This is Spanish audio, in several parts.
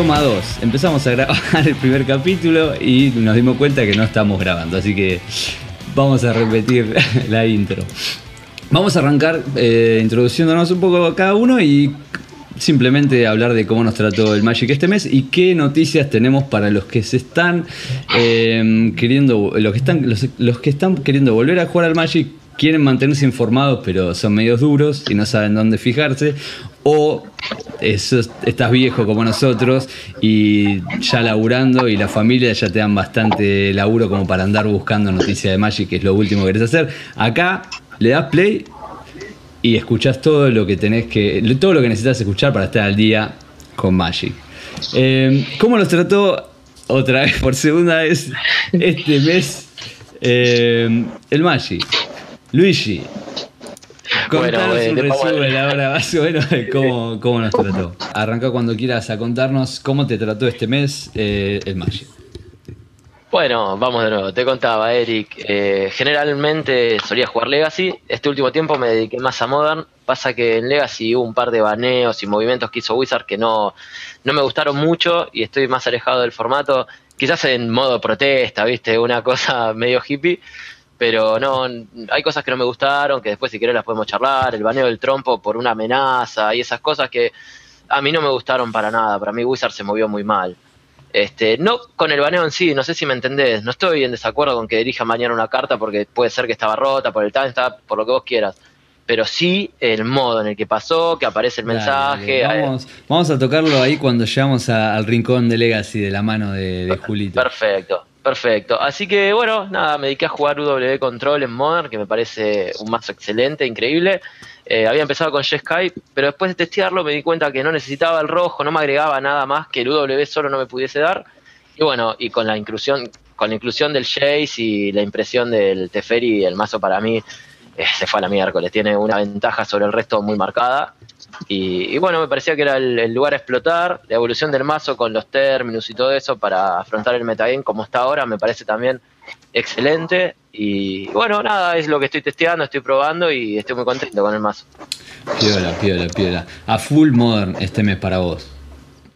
toma 2. Empezamos a grabar el primer capítulo y nos dimos cuenta que no estamos grabando, así que vamos a repetir la intro. Vamos a arrancar eh, introduciéndonos un poco a cada uno y simplemente hablar de cómo nos trató el Magic este mes y qué noticias tenemos para los que se están eh, queriendo, los que están, los, que están queriendo volver a jugar al Magic quieren mantenerse informados, pero son medios duros y no saben dónde fijarse. O estás viejo como nosotros y ya laburando y la familia ya te dan bastante laburo como para andar buscando noticias de Magic, que es lo último que querés hacer. Acá le das play y escuchás todo lo que tenés que. todo lo que necesitas escuchar para estar al día con Magic. Eh, ¿Cómo los trató otra vez por segunda vez este mes eh, el Magic? Luigi, Contanos un resumen ahora más o menos de cómo, cómo, nos trató. Arranca cuando quieras a contarnos cómo te trató este mes eh, el Magic. Bueno, vamos de nuevo. Te contaba, Eric. Eh, generalmente solía jugar Legacy. Este último tiempo me dediqué más a Modern. Pasa que en Legacy hubo un par de baneos y movimientos que hizo Wizard que no, no me gustaron mucho y estoy más alejado del formato. Quizás en modo protesta, ¿viste? Una cosa medio hippie pero no, hay cosas que no me gustaron, que después si querés las podemos charlar, el baneo del trompo por una amenaza y esas cosas que a mí no me gustaron para nada, para mí Wizard se movió muy mal. Este, no con el baneo en sí, no sé si me entendés, no estoy en desacuerdo con que dirija mañana una carta porque puede ser que estaba rota por el timestamp, por lo que vos quieras, pero sí el modo en el que pasó, que aparece el mensaje. Vamos, vamos, a tocarlo ahí cuando llegamos al rincón de Legacy de la mano de, de Julito. Perfecto. Perfecto. Así que bueno, nada, me dediqué a jugar UW Control en Modern, que me parece un mazo excelente, increíble. Eh, había empezado con Skype, pero después de testearlo me di cuenta que no necesitaba el rojo, no me agregaba nada más que el UW solo no me pudiese dar. Y bueno, y con la inclusión, con la inclusión del Jace y la impresión del Teferi, el mazo para mí eh, se fue a la miércoles. Tiene una ventaja sobre el resto muy marcada. Y, bueno, me parecía que era el, lugar a explotar, la evolución del mazo con los términos y todo eso para afrontar el metagame como está ahora, me parece también excelente. Y bueno, nada, es lo que estoy testeando, estoy probando y estoy muy contento con el mazo. Piola, piola, piola. A full modern este mes para vos.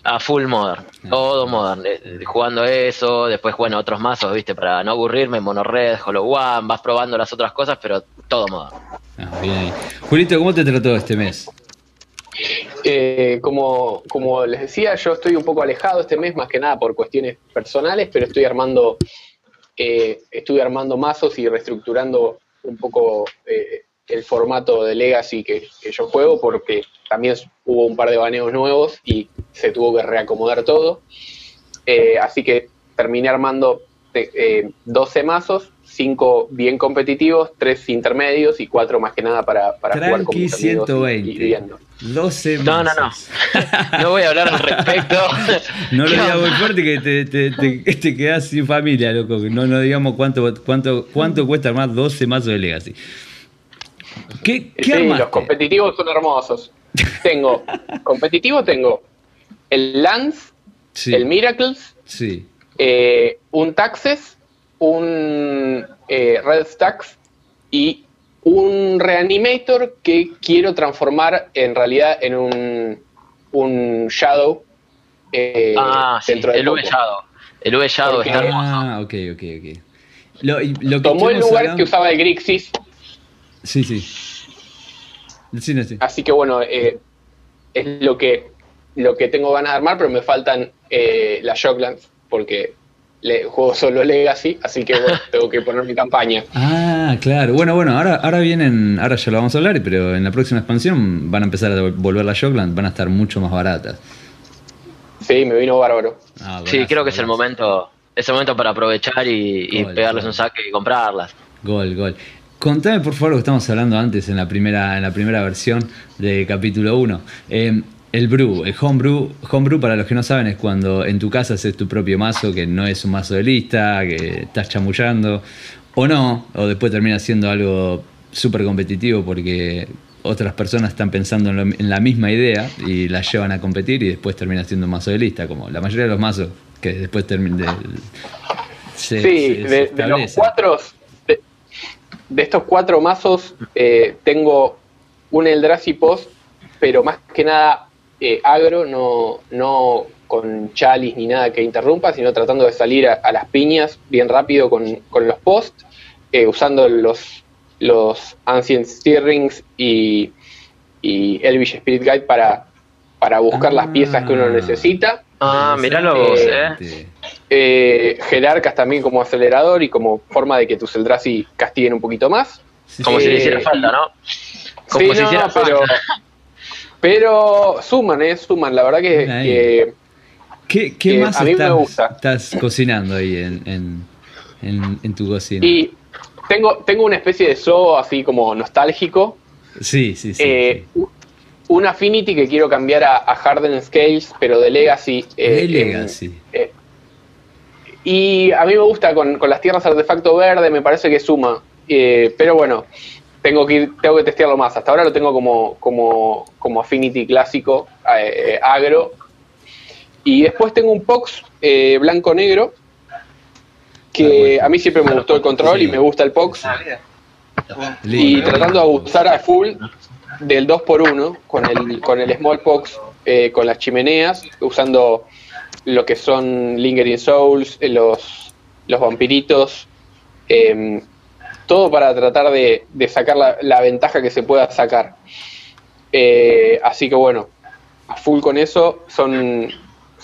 A full modern, todo modern, jugando eso, después bueno, otros mazos, viste, para no aburrirme, monored, hollow one, vas probando las otras cosas, pero todo modern. Ah, bien Julito, ¿cómo te trató este mes? Eh, como, les decía, yo estoy un poco alejado este mes, más que nada por cuestiones personales, pero estoy armando, eh, estoy armando mazos y reestructurando un poco eh, el formato de Legacy que, yo juego, porque también hubo un par de baneos nuevos y se tuvo que reacomodar todo. así que terminé armando 12 mazos 5 bien competitivos, 3 intermedios y 4 más que nada para, para jugar con 120. Y, 12 No, no, no. no voy a hablar al respecto. no lo digas muy fuerte que te, te, te, quedas sin familia, loco. No, no digamos cuánto, cuánto, cuánto cuesta armar 12 mazos de Legacy. ¿Qué, qué sí, los competitivos son hermosos. Tengo, competitivo tengo el Lance, el Miracles, sí. eh, un Taxes un eh, Red Stacks y un Reanimator que quiero transformar en realidad en un, un Shadow. Eh, ah, sí, el V Shadow. El V Shadow está hermoso. Ah, ok, ok, ok. Lo, lo Tomó el lugar que usaba el Grixis. Sí, sí. sí, sí. Así que bueno, eh, es lo que, lo que tengo ganas de armar, pero me faltan eh, las Shocklands porque le, juego solo Legacy, así que tengo que poner mi campaña. Ah, claro. Bueno, bueno, ahora, ahora vienen, ahora ya lo vamos a hablar, pero en la próxima expansión van a empezar a volver las Shockland, van a estar mucho más baratas. Sí, me vino bárbaro. Ah, sí, creo que es el momento, es el momento para aprovechar y, pegarles un saque y comprarlas. Gol, gol. Contame por favor lo que estamos hablando antes en la primera, en la primera versión de capítulo 1. El brew, el homebrew, homebrew para los que no saben es cuando en tu casa haces tu propio mazo, que no es un mazo de lista, que estás chamullando, o no, o después termina siendo algo súper competitivo porque otras personas están pensando en, la misma idea y la llevan a competir y después termina siendo un mazo de lista, como la mayoría de los mazos que después terminan sí, de, los cuatro, de, estos cuatro mazos eh, tengo un Eldrazi Post, pero más que nada agro, no, no con chalis ni nada que interrumpa, sino tratando de salir a, las piñas bien rápido con, los posts, eh, usando los, los Ancient Steerings y, y Elvish Spirit Guide para, para buscar las piezas que uno ah. necesita. Ah, miralo vos, eh. eh. Jerarcas también como acelerador y como forma de que tus Eldrazi castiguen un poquito más. Como si le hiciera falta, ¿no? Como si hiciera falta. Pero suman, ¿eh? Suman. La verdad que, ¿Qué, más a mí estás, me gusta. estás cocinando ahí en, tu cocina? Y tengo, tengo una especie de zoo así como nostálgico. Sí, sí, sí. Eh, un Affinity que quiero cambiar a, Harden Scales, pero de Legacy. Eh, de Legacy. Eh, y a mí me gusta con, las tierras artefacto verde, me parece que suma. pero bueno, tengo que, tengo que testearlo más. Hasta ahora lo tengo como, como, como Affinity clásico, agro, y después tengo un Pox eh, blanco-negro, que a mí siempre me gustó el control y me gusta el Pox. Y tratando de usar a full del 2x1 con el, con el Small Pox, eh, con las chimeneas, usando lo que son Lingering Souls, eh, los, los vampiritos, em, todo para tratar de, sacar la, ventaja que se pueda sacar. así que bueno, a full con eso, son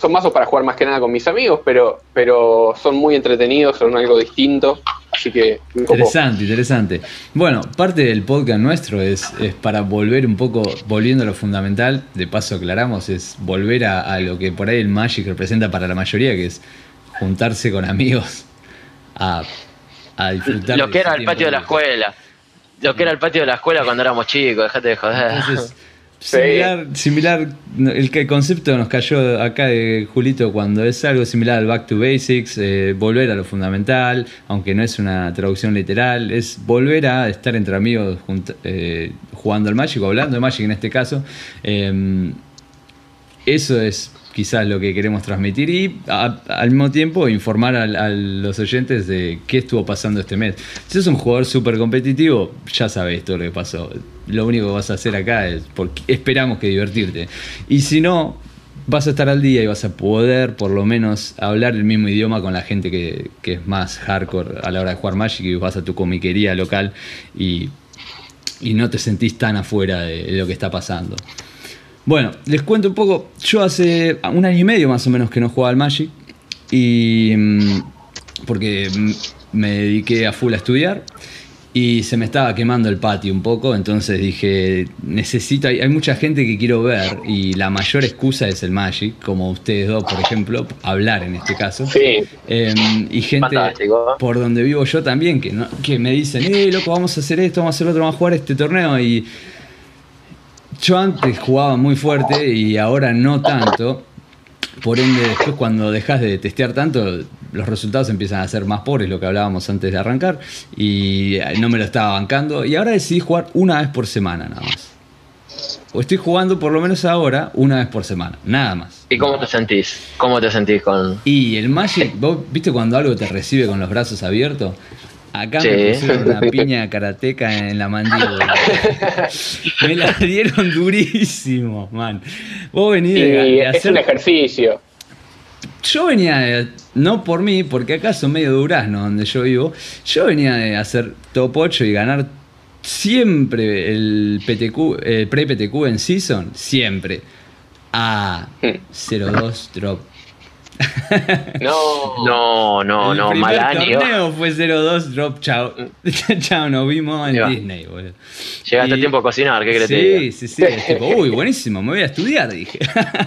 son mazos para jugar más que nada con mis amigos, pero, pero son muy entretenidos, son algo distinto. Así que. Interesante, interesante. Bueno, parte del podcast nuestro es, es, para volver un poco, volviendo a lo fundamental, de paso aclaramos, es volver a, lo que por ahí el Magic representa para la mayoría, que es juntarse con amigos a, a disfrutar. Lo que era el patio de la escuela. Lo que era el patio de la escuela cuando éramos chicos, dejate de joder. Similar, similar el, concepto nos cayó acá de Julito cuando es algo similar al Back to Basics, eh, volver a lo fundamental, aunque no es una traducción literal, es volver a estar entre amigos eh, jugando al Magic o hablando de Magic en este caso. Em, eso es quizás lo que queremos transmitir y al mismo tiempo informar a, los oyentes de qué estuvo pasando este mes. Si sos un jugador súper competitivo, ya sabes todo lo que pasó. Lo único que vas a hacer acá es porque esperamos que divertirte. Y si no, vas a estar al día y vas a poder por lo menos hablar el mismo idioma con la gente que, es más hardcore a la hora de jugar Magic y vas a tu comiquería local y no te sentís tan afuera de lo que está pasando. Bueno, les cuento un poco. Yo hace un año y medio más o menos que no jugaba al Magic. Y. Mm, porque me dediqué a full a estudiar. Y se me estaba quemando el patio un poco. Entonces dije: Necesito. Hay, mucha gente que quiero ver. Y la mayor excusa es el Magic. Como ustedes dos, por ejemplo. Hablar en este caso. Sí. Em, y gente por donde vivo yo también. Que, que me dicen: Eh, loco, vamos a hacer esto, vamos a hacer otro, vamos a jugar este torneo. Y yo antes jugaba muy fuerte y ahora no tanto. Por ende, después cuando dejas de testear tanto, los resultados empiezan a ser más pobres, lo que hablábamos antes de arrancar, y no me lo estaba bancando. Y ahora decidí jugar una vez por semana nada más. O estoy jugando por lo menos ahora una vez por semana, nada más. ¿Y cómo te sentís? ¿Cómo te sentís con...? Y el Magic, vos viste cuando algo te recibe con los brazos abiertos, Acá me pusieron una piña karateca en la mandíbula. me la dieron durísimo, man. Vos venís de, hacer... Es un ejercicio. Yo venía de, no por mí, porque acá son medio durazno donde yo vivo. Yo venía de hacer top 8 y ganar siempre el PTQ, el pre-PTQ en season, siempre. A 0-2 drop no, no, no, no, mal año. torneo fue 0-2, drop, chao. chao, nos vimos en Disney, boludo. Llegaste a tiempo a cocinar, ¿qué crees? Sí, sí, sí. tipo, uy, buenísimo, me voy a estudiar, dije.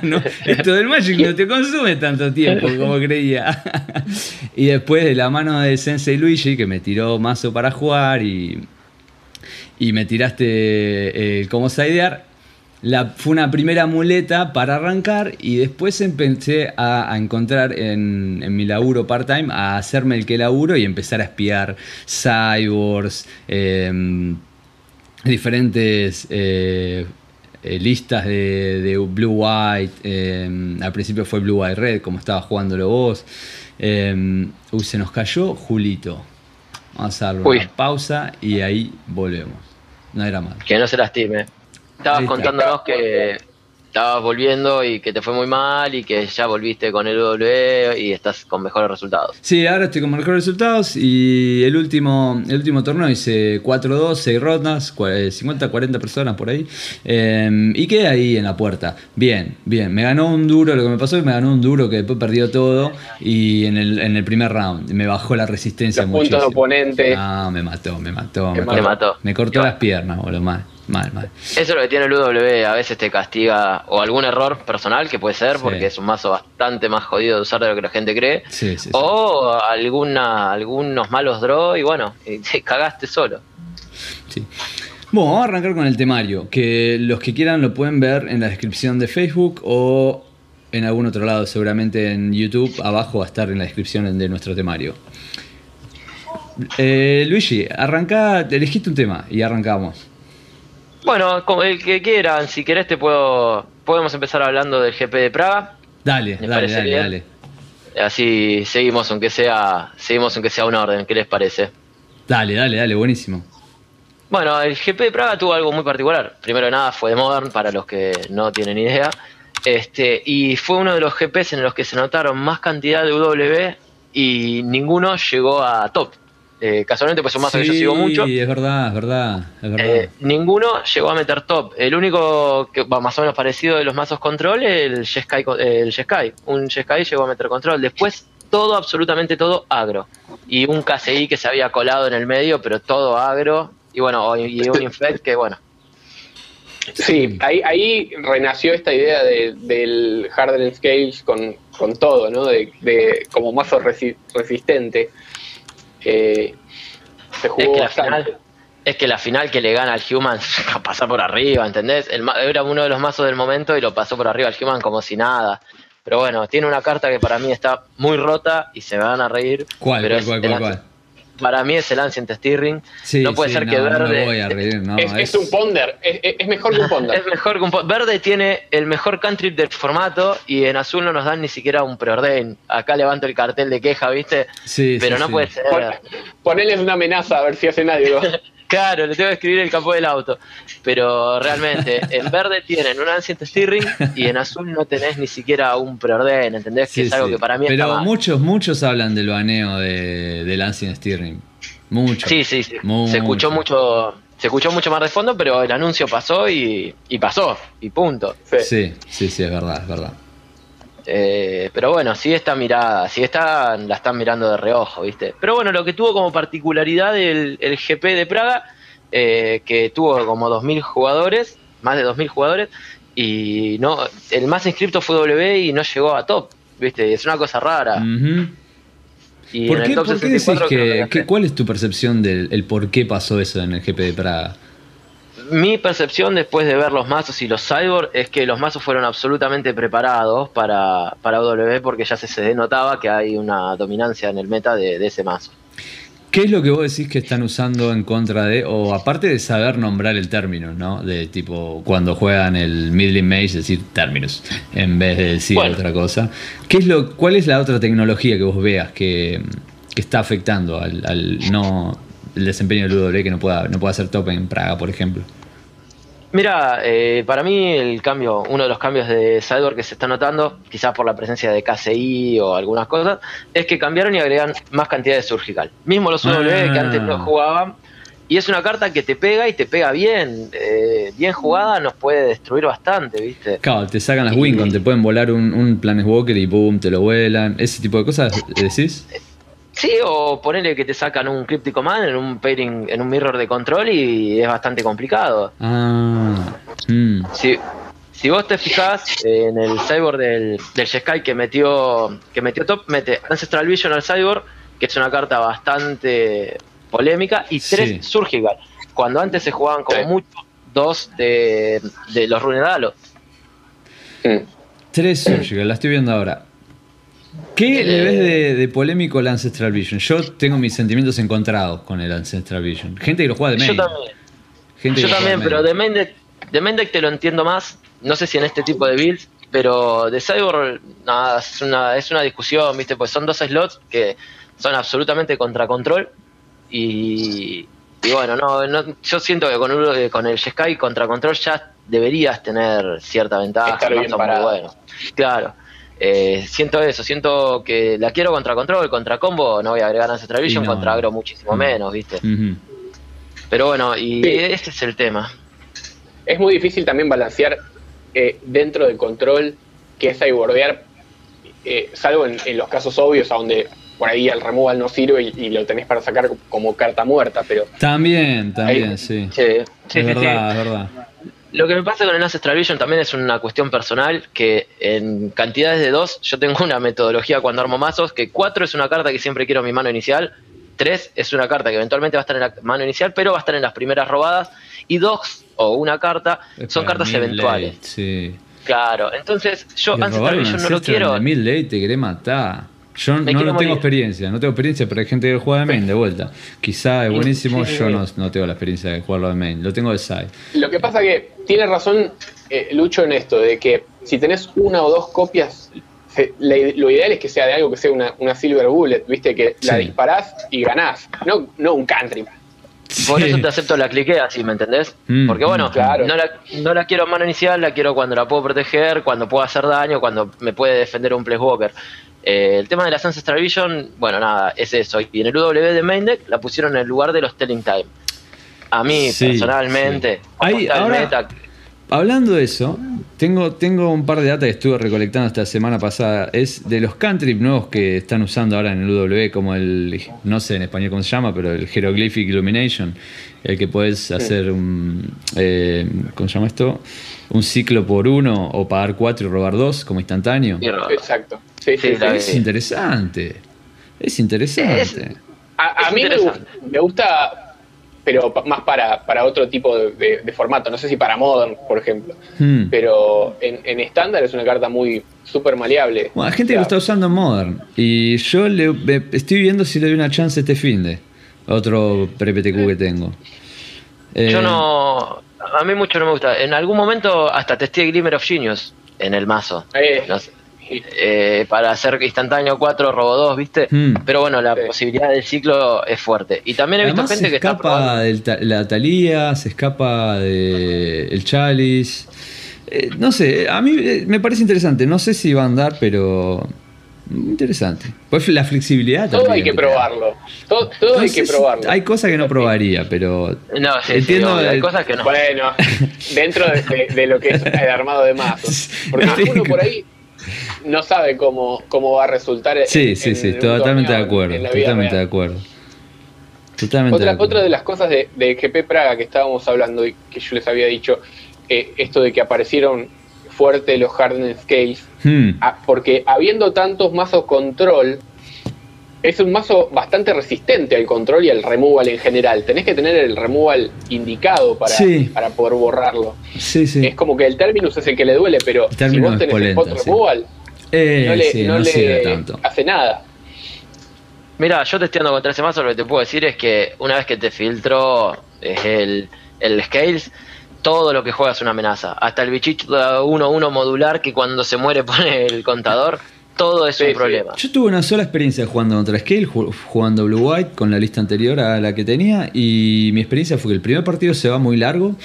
esto del Magic no te consume tanto tiempo como creía. y después de la mano de Sensei Luigi, que me tiró mazo para jugar y, y me tiraste el cómo sidear fue una primera muleta para arrancar y después empecé a, encontrar en, mi laburo part-time, a hacerme el que laburo y empezar a espiar cyborgs, em, diferentes eh, eh, listas de, Blue White. Em, al principio fue Blue White Red, como estaba jugándolo vos. Em, uy, se nos cayó Julito. Vamos a darle una pausa y ahí volvemos. No era mal. Que no se lastime. Estabas contándonos que, estabas volviendo y que te fue muy mal y que ya volviste con el W y estás con mejores resultados. Sí, ahora estoy con mejores resultados y el último, el último torneo hice 4-2, 6 rondas, 50, 40 personas por ahí em, y quedé ahí en la puerta. Bien, bien, me ganó un duro, lo que me pasó es que me ganó un duro que después perdió todo y en el, en el primer round me bajó la resistencia Los puntos de oponente. Ah, me mató, me mató. Me, me mató. Me cortó las piernas, boludo, mal. Mal, mal. Eso es lo que tiene el UW, a veces te castiga o algún error personal que puede ser, porque es un mazo bastante más jodido de usar de lo que la gente cree, o alguna algunos malos draw y bueno, te cagaste solo. Sí. Bueno, vamos a arrancar con el temario, que los que quieran lo pueden ver en la descripción de Facebook o en algún otro lado, seguramente en YouTube, abajo va a estar en la descripción de nuestro temario. Eh, Luigi, arranca, elegiste un tema y arrancamos. Bueno, el que quieran, si querés te puedo podemos empezar hablando del GP de Praga. Dale, dale, dale, dale. Así seguimos aunque sea seguimos aunque sea un orden, ¿qué les parece? Dale, dale, dale, buenísimo. Bueno, el GP de Praga tuvo algo muy particular. Primero de nada fue de Modern para los que no tienen idea. Este, y fue uno de los GPs en los que se notaron más cantidad de W y ninguno llegó a top. Eh, casualmente, pues un mazo que yo sigo mucho. Sí, es verdad, es verdad. Eh, ninguno llegó a meter top. El único que va más o menos parecido de los mazos control el Jeskai. El Jeskai. Un Jeskai llegó a meter control. Después, todo, absolutamente todo agro. Y un KCI que se había colado en el medio, pero todo agro. Y bueno, y un Infect que, bueno. Sí, ahí, ahí renació esta idea del Harden Scales con, con todo, ¿no? De, de como mazo resistente se jugó es que, la final, es que la final que le gana al Human pasa por arriba, ¿entendés? era uno de los mazos del momento y lo pasó por arriba al Human como si nada. Pero bueno, tiene una carta que para mí está muy rota y se me van a reír. ¿Cuál? Pero cuál, cuál, cuál? Para mí es el Ancient Stirring. no puede ser que Verde. es, un ponder, es, mejor que un ponder. es mejor que un ponder. Verde tiene el mejor cantrip del formato y en azul no nos dan ni siquiera un preorden. Acá levanto el cartel de queja, ¿viste? Sí. Pero no puede ser. Ponele una amenaza a ver si hace nadie. Claro, le tengo que escribir el campo del auto. Pero realmente, en verde tienen un Ancient Steering y en azul no tenés ni siquiera un preorden, ¿entendés? que es algo que para mí Pero muchos, muchos hablan del baneo de, del Ancient Steering. Mucho. Sí, sí, sí. Se escuchó mucho. Se escuchó mucho más de fondo, pero el anuncio pasó y, y pasó, y punto. Sí, sí, sí, es verdad, es verdad. Eh, pero bueno, sí está mirada, sí está, la están mirando de reojo, ¿viste? Pero bueno, lo que tuvo como particularidad el, GP de Praga, eh, que tuvo como 2.000 jugadores, más de 2.000 jugadores, y no el más inscripto fue W y no llegó a top, ¿viste? Es una cosa rara. y ¿Por, qué, decís que, cuál es tu percepción del por qué pasó eso en el GP de Praga? Mi percepción después de ver los mazos y los cyborg es que los mazos fueron absolutamente preparados para, para W porque ya se, se denotaba que hay una dominancia en el meta de, ese mazo. ¿Qué es lo que vos decís que están usando en contra de, o aparte de saber nombrar el término, ¿no? De tipo, cuando juegan el middling mage, decir términos, en vez de decir otra cosa. ¿Qué es lo, ¿Cuál es la otra tecnología que vos veas que, está afectando al, no el desempeño del W que no pueda, no pueda hacer top en Praga, por ejemplo? Mira, eh, para mí el cambio, uno de los cambios de Cyborg que se está notando, quizás por la presencia de KCI o algunas cosas, es que cambiaron y agregan más cantidad de surgical. Mismo los W que antes no ah. jugaban. Y es una carta que te pega y te pega bien. Eh, bien jugada nos puede destruir bastante, ¿viste? Claro, te sacan las y, te pueden volar un, un Planeswalker y boom, te lo vuelan. Ese tipo de cosas, ¿decís? Sí, o ponerle que te sacan un Cryptic Command en un pairing, en un mirror de control y es bastante complicado. Ah. Mm. Si, vos te fijas en el cyborg del, del Sky que metió, que metió top, mete Ancestral Vision al cyborg, que es una carta bastante polémica, y tres Surgical. Cuando antes se jugaban como mucho dos de, de los Runedalos. Tres Surgical, la estoy viendo ahora. ¿Qué le ves de, polémico el Ancestral Vision? Yo tengo mis sentimientos encontrados con el Ancestral Vision. Gente que lo juega de main. Yo también. Yo también, pero de main, de, te lo entiendo más. No sé si en este tipo de builds, pero de Cyborg, nada, es una, es una discusión, ¿viste? Pues son dos slots que son absolutamente contra control. Y, y bueno, no, yo siento que con, con el Sky contra control ya deberías tener cierta ventaja. Estar bien son muy buenos. Claro. Eh, siento eso, siento que la quiero contra control, contra combo, no voy a agregar Ancestral Vision, no, contra agro muchísimo Mm. menos, ¿viste? Pero bueno, y Sí. ese es el tema. Es muy difícil también balancear eh, dentro del control que es bordear, eh, salvo en, en los casos obvios, a donde por ahí el removal no sirve y, y lo tenés para sacar como carta muerta, pero También, también, Ahí- sí. Sí, sí, es sí, sí. verdad, es verdad. Lo que me pasa con el Ancestral Vision también es una cuestión personal, que en cantidades de dos yo tengo una metodología cuando armo mazos, que cuatro es una carta que siempre quiero en mi mano inicial, tres es una carta que eventualmente va a estar en la mano inicial, pero va a estar en las primeras robadas, y dos o una carta Es son cartas eventuales. late, sí. Claro, entonces yo Ancestral Vision no lo quiero. mid late te querés matar. Yo Me no, no tengo experiencia, no tengo experiencia, pero hay gente que juega de main de vuelta. Quizá es Sí, buenísimo, sí, yo sí. no, no tengo la experiencia de jugarlo de main, lo tengo de side. lo que pasa que tiene razón eh, Lucho en esto, de que si tenés una o dos copias, se- lo ideal es que sea de algo que sea una, una Silver Bullet, viste, que la Sí. disparás y ganás, no, no un country. Por Sí. eso te acepto la cliquea, así, ¿me entendés? Mm, Porque bueno, mm, claro. no, la, no la quiero en mano inicial, la quiero cuando la puedo proteger, cuando puedo hacer daño, cuando me puede defender un Walker. Eh, el tema de las Ancestral Vision, bueno, nada, es eso. Y en el UW de Main Deck la pusieron en el lugar de los Telling Time. A mí, Sí, personalmente, sí. el ahora- meta, Hablando de eso, tengo, tengo un par de datos que estuve recolectando esta semana pasada. Es de los cantrip nuevos que están usando ahora en el UW, como el, no sé en español cómo se llama, pero el Hieroglyphic Illumination, el que puedes hacer un, eh, ¿cómo se llama esto? Un ciclo por uno o pagar cuatro y robar dos como instantáneo. Exacto. Sí, sí, Sí, sí. Es interesante. Es interesante. Es- A, a Es mí me, gu- interesante. me gusta, pero más para, para otro tipo de, de- de formato. No sé si para Modern, por ejemplo. Hmm. Pero en en estándar es una carta muy súper maleable. Bueno, hay gente que lo está usando en Modern. Y yo le, me- estoy viendo si le doy una chance este fin de. Otro pre-PTQ que tengo. Eh, Yo no. A mí mucho no me gusta. En algún momento hasta testé Glimmer of Genius en el mazo. eh, No sé, eh, para hacer instantáneo 4, robo 2, ¿viste? Hmm. Pero bueno, la Sí. posibilidad del ciclo es fuerte. Y también he visto gente se que está escapa probando. de la Talía, se escapa de el Chalice. Eh, no sé, a mí eh, me parece interesante. No sé si va a andar, pero interesante. Pues la flexibilidad todo también hay que probarlo. Todo, todo No hay que probarlo. Hay cosas que no probaría, pero No, sí, sí, entiendo obvio, hay cosas que no. Bueno, dentro de, de- de lo que es el armado de mazos. Porque Sí. uno por ahí no sabe cómo, cómo va a resultar. en- Sí, sí, en sí, totalmente de acuerdo. Totalmente de acuerdo. Totalmente de Otra, acuerdo. otra de las cosas de, de GP Praga que estábamos hablando y que yo les había dicho, eh, esto de que aparecieron fuertes los Hardened Scales, Hmm. ah, porque habiendo tantos mazos control, es un mazo bastante resistente al control y al removal en general. Tenés que tener el removal indicado para, Sí. para poder borrarlo. Sí, sí. Es como que el Terminus es el que le duele, pero si vos tenés el polenta, spot sí. removal, Eh, no le, sí, no no le sirve tanto. hace nada. Mira, yo testeando contra ese mazo lo que te puedo decir es que una vez que te filtró el, el Scales, todo lo que juega es una amenaza. Hasta el bichito 1-1 modular que cuando se muere pone el contador, todo es Sí, un sí. problema. Yo tuve una sola experiencia jugando contra Scale, ju- jugando Blue White con la lista anterior a la que tenía. Y mi experiencia fue que el primer partido se va muy largo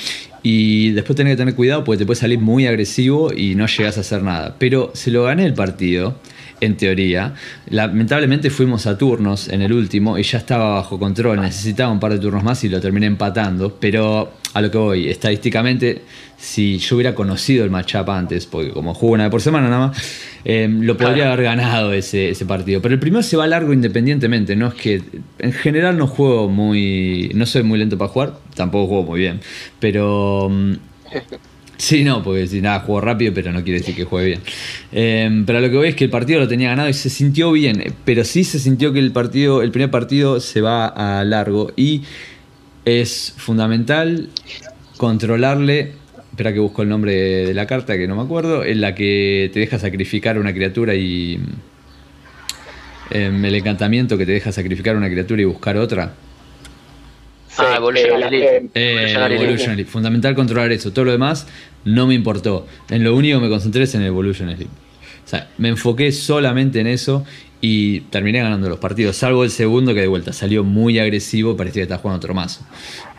y después tenés que tener cuidado porque te puede salir muy agresivo y no llegas a hacer nada. Pero se lo gané el partido, en teoría. Lamentablemente fuimos a turnos en el último y ya estaba bajo control. Necesitaba un par de turnos más y lo terminé empatando. Pero a lo que voy, estadísticamente, si yo hubiera conocido el matchup antes, porque como juego una vez por semana nada más, eh, lo podría haber ganado ese, ese partido. Pero el primero se va largo independientemente. No es que. En general no juego muy. No soy muy lento para jugar. Tampoco juego muy bien. Pero. Sí, no, porque si nada, juego rápido, pero no quiere decir que juegue bien. Eh, pero lo que voy es que el partido lo tenía ganado y se sintió bien, pero sí se sintió que el partido, el primer partido se va a largo y es fundamental controlarle. Espera que busco el nombre de la carta que no me acuerdo, en la que te deja sacrificar una criatura y em, el encantamiento que te deja sacrificar una criatura y buscar otra. Ah, Evolutionary eh, Eh. Evolutionary. Fundamental controlar eso. Todo lo demás no me importó. En lo único que me concentré es en el Evolutionary. O sea, me enfoqué solamente en eso y terminé ganando los partidos. Salvo el segundo que de vuelta salió muy agresivo, parecía que estaba jugando otro mazo.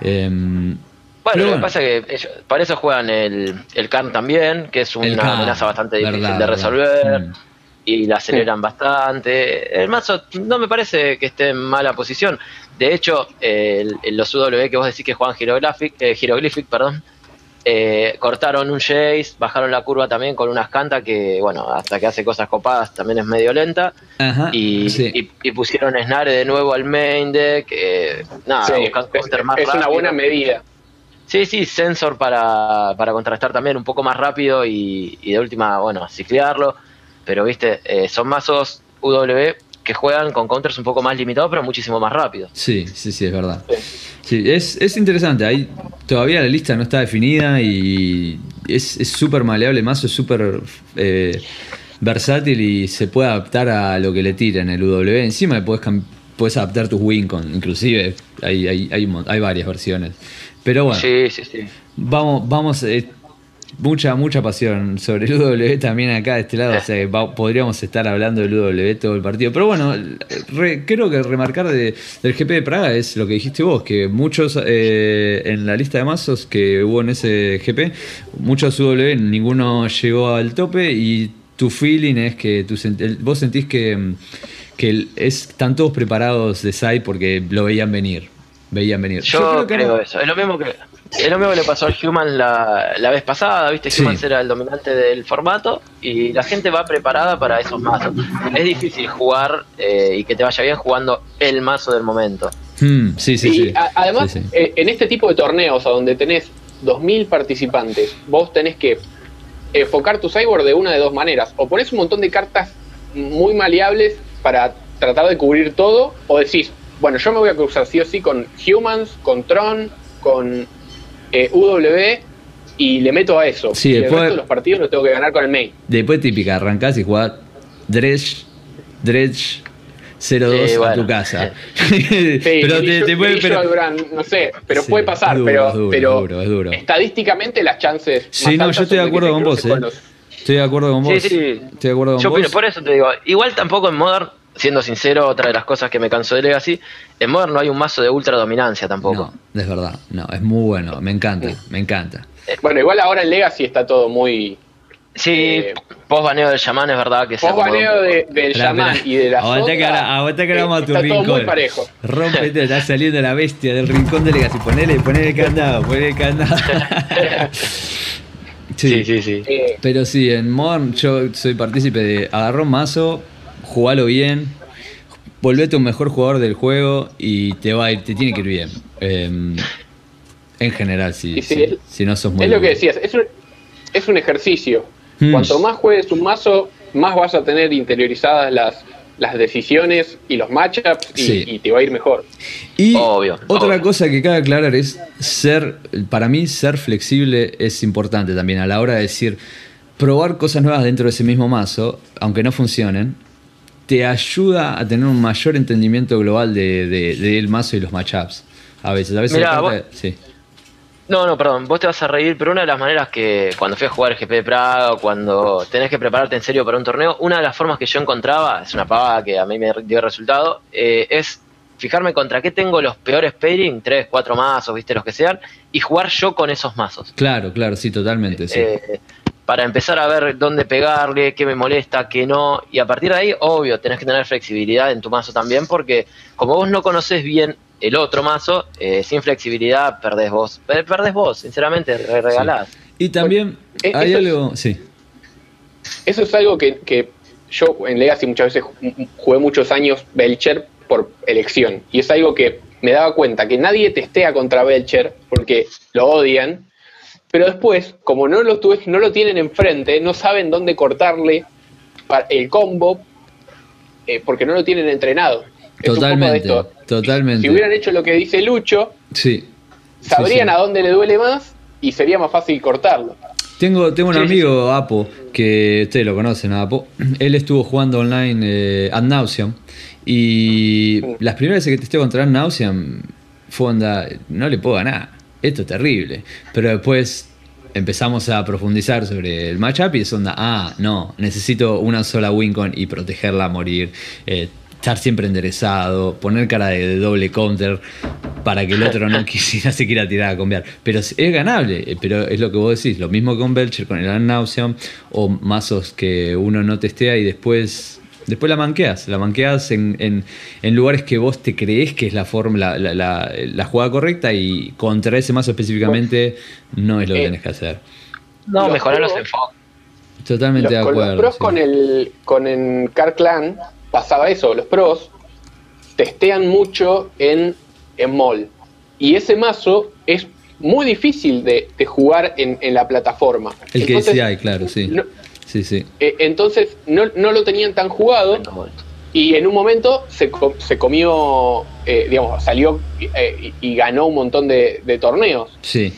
Em, Bueno, lo que pasa es que ellos, para eso juegan el, el Karn también, que es una amenaza bastante difícil de resolver. Mm. Y la aceleran bastante. El mazo no me parece que esté en mala posición. De hecho, el, los UW que vos decís que juegan Hieroglyphic, eh, Hieroglyphic perdón, eh, cortaron un Jace, bajaron la curva también con unas cantas que, bueno, hasta que hace cosas copadas también es medio lenta. y, pusieron Snare de nuevo al main deck. Eh, nada, es, más es una buena medida. Sí, sí, sensor para, para contrastar también un poco más rápido y, de última, bueno, ciclearlo. Pero, viste, eh, son mazos UW que juegan con counters un poco más limitados, pero muchísimo más rápido. Sí, sí, sí, es verdad. Sí, es, es interesante. Ahí todavía la lista no está definida y es súper maleable. El mazo es súper eh, versátil y se puede adaptar a lo que le tiran el UW. Encima puedes, puedes adaptar tus win con, inclusive hay, hay, hay, hay, varias versiones. Pero bueno, sí, sí, sí. vamos, vamos eh, mucha, mucha pasión sobre el UW también acá de este lado. O sea, podríamos estar hablando del UW todo el partido. Pero bueno, creo que remarcar del GP de Praga es lo que dijiste vos, que muchos eh, en la lista de mazos que hubo en ese GP, muchos UW, ninguno llegó al tope y tu feeling es que vos sentís que, que es, están todos preparados de side porque lo veían venir. Veían venir. Yo, creo, eso. Es lo mismo que es lo mismo que le pasó al Human la, la vez pasada, viste, Human era el dominante del formato y la gente va preparada para esos mazos. Es difícil jugar eh, y que te vaya bien jugando el mazo del momento. Hmm, sí, sí, sí. además, eh, en este tipo de torneos a donde tenés 2.000 participantes, vos tenés que enfocar tu cyborg de una de dos maneras. O pones un montón de cartas muy maleables para tratar de cubrir todo, o decís, bueno, yo me voy a cruzar sí o sí con Humans, con Tron, con eh, UW y le meto a eso. Sí, después, el resto de los partidos los tengo que ganar con el main. Después típica, arrancás y jugás Dredge, Dredge 0-2 a tu casa. pero te, puede, pero, no sé, pero puede pasar, pero, pero estadísticamente las chances. Sí, no, yo estoy de acuerdo con vos, eh. Estoy de acuerdo con vos. Sí, sí. Estoy de acuerdo con yo vos. por eso te digo, igual tampoco en Modern siendo sincero, otra de las cosas que me cansó de Legacy, en Modern no hay un mazo de ultra dominancia tampoco. No, es verdad, no, es muy bueno, me encanta, me encanta. Eh, bueno, igual ahora en Legacy está todo muy... Sí, eh, post baneo del shaman es verdad que Post baneo del shaman y de la Aguanta que ahora, que eh, vamos a tu está rincón. Todo muy parejo. Rompete, está saliendo la bestia del rincón de Legacy. Ponele, ponele el candado, ponele el candado. sí, sí, sí. Pero sí, en Modern yo soy partícipe de agarrar un mazo, jugalo bien, volvete un mejor jugador del juego y te va a ir, te tiene que ir bien. Em, en general, si, si, no sos muy Es lo que decías, es un, es un ejercicio. Hmm. Cuanto más juegues un mazo, más vas a tener interiorizadas las, las decisiones y los matchups y, te va a ir mejor. Y otra cosa que cabe aclarar es ser, para mí, ser flexible es importante también a la hora de decir, probar cosas nuevas dentro de ese mismo mazo, aunque no funcionen, te ayuda a tener un mayor entendimiento global del de, mazo y los matchups. A veces, a veces sí. No, no, perdón, vos te vas a reír, pero una de las maneras que cuando fui a jugar GP de Praga o cuando tenés que prepararte en serio para un torneo, una de las formas que yo encontraba, es una pavada que a mí me dio resultado, eh, es fijarme contra qué tengo los peores pairing, tres, cuatro mazos, viste, los que sean, y jugar yo con esos mazos. Claro, claro, sí, totalmente. Sí. Eh, para empezar a ver dónde pegarle, qué me molesta, qué no. Y a partir de ahí, obvio, tenés que tener flexibilidad en tu mazo también, porque como vos no conoces bien el otro mazo, eh, sin flexibilidad perdés vos. Perdés vos, sinceramente, regalás. Y también eh, hay algo, sí. Eso es algo que, yo en Legacy muchas veces jugué muchos años Belcher por elección. Y es algo que me daba cuenta que nadie testea contra Belcher porque lo odian pero después, como no lo, no lo tienen enfrente, no saben dónde cortarle el combo eh, porque no lo tienen entrenado. totalmente, totalmente. Si, hubieran hecho lo que dice Lucho, sí, sabrían a dónde le duele más y sería más fácil cortarlo. Tengo, tengo un amigo, Apo, que ustedes lo conocen, Apo. Él estuvo jugando online eh, Ad Nauseam. Y las primeras veces que testé contra Ad Nauseam fue onda, no le puedo ganar esto es terrible. Pero después empezamos a profundizar sobre el matchup y es onda, ah, no, necesito una sola wincon y protegerla a morir. Eh, estar siempre enderezado, poner cara de, doble counter. para que el otro no quisiera se quiera tirar a cambiar. Pero es ganable, eh, pero es lo que vos decís, lo mismo con Belcher, con el Nauseam, o mazos que uno no testea y después Después la manqueas, la manqueas en, lugares que vos te crees que es la forma, la, la, jugada correcta y contra ese mazo específicamente no es lo que eh, tenés que hacer. No, mejorar los enfoques. Totalmente de acuerdo. Los pros con el con el Car Clan pasaba eso, los pros testean mucho en, en mall. Y ese mazo es muy difícil de, jugar en, la plataforma. El que que hay, claro, sí. Sí, sí. Eh, entonces no, lo tenían tan jugado y en un momento se, se comió, eh, digamos, salió eh, y ganó un montón de, torneos. Sí.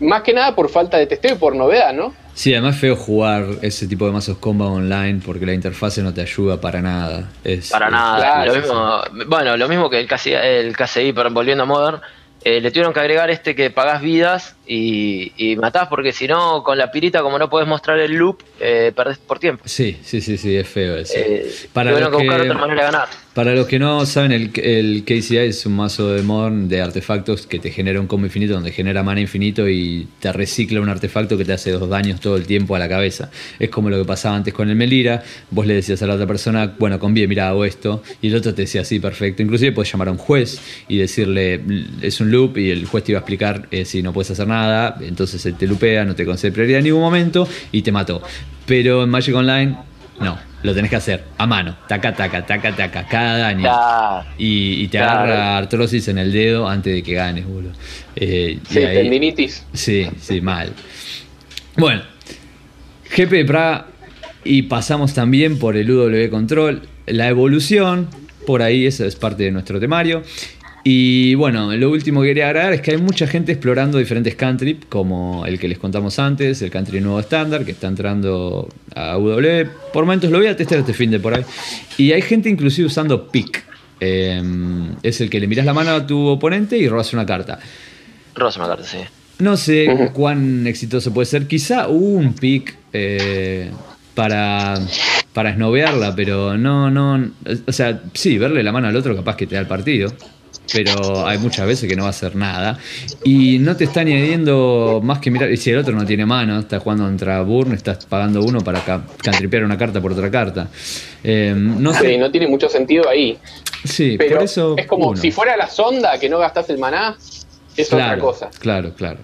más que nada por falta de testeo y por novedad, ¿no? Sí, además es feo jugar ese tipo de mazos combo online porque la interfase no te ayuda para nada. para nada. bueno, lo mismo que el KCI, el KCI volviendo a Modern, le tuvieron que agregar este que pagás vidas y, y matás porque si no, con la pirita, como no puedes mostrar el loop, eh, perdés por tiempo. Sí, sí, sí, sí, es feo eso. Eh, para los que, buscar otra manera de ganar. Para los que no saben, el, el KCI es un mazo de Modern de artefactos que te genera un combo infinito, donde genera mana infinito y te recicla un artefacto que te hace dos daños todo el tiempo a la cabeza. Es como lo que pasaba antes con el Melira. Vos le decías a la otra persona, bueno, conviene, mira, hago esto. Y el otro te decía, sí, perfecto. Inclusive puedes llamar a un juez y decirle, es un loop, y el juez te iba a explicar eh, si no puedes hacer nada entonces él te lupea, no te concede prioridad en ningún momento y te mató. Pero en Magic Online, no, lo tenés que hacer a mano, taca, taca, taca, taca, cada daño. y, te agarra artrosis en el dedo antes de que ganes, boludo. Eh, sí, tendinitis. Sí, sí, mal. Bueno, GP de Praga y pasamos también por el UW Control, la evolución, por ahí, eso es parte de nuestro temario. Y bueno, lo último que quería agregar es que hay mucha gente explorando diferentes country, como el que les contamos antes, el country nuevo estándar, que está entrando a UW. Por momentos lo voy a testar este fin de por ahí. Y hay gente inclusive usando pick. Em, es el que le miras la mano a tu oponente y robas una carta. Robas una carta, sí. No sé cuán exitoso puede ser. Quizá hubo un pick eh, para, para esnovearla, pero no, no. O sea, sí, verle la mano al otro capaz que te da el partido pero hay muchas veces que no va a hacer nada. Y no te está añadiendo más que mirar. Y si el otro no tiene mano, está jugando contra Burn, estás pagando uno para cantripear una carta por otra carta. Eh, no sé. Sí, no tiene mucho sentido ahí. Sí, pero por eso. Es como si fuera la sonda que no gastas el maná, es otra cosa. Claro, claro.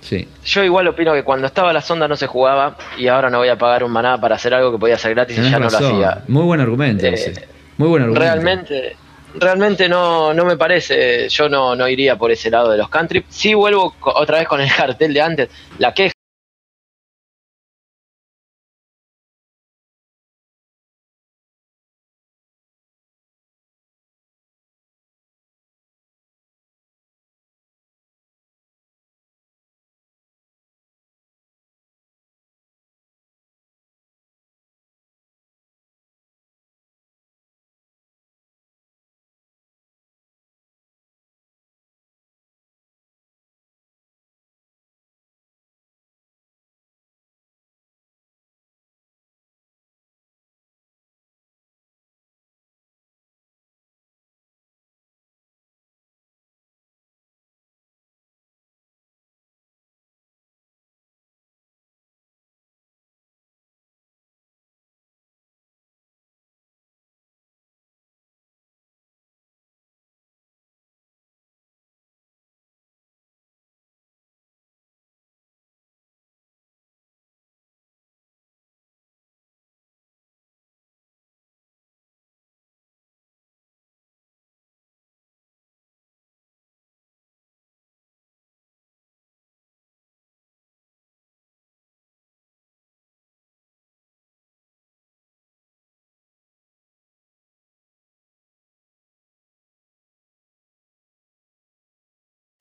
Sí. Yo igual opino que cuando estaba la sonda no se jugaba y ahora no voy a pagar un maná para hacer algo que podía ser gratis y ya no lo hacía. Muy buen argumento. Eh, Muy buen argumento. Realmente, realmente no, no me parece, yo no, no iría por ese lado de los country. Sí vuelvo otra vez con el cartel de antes, la queja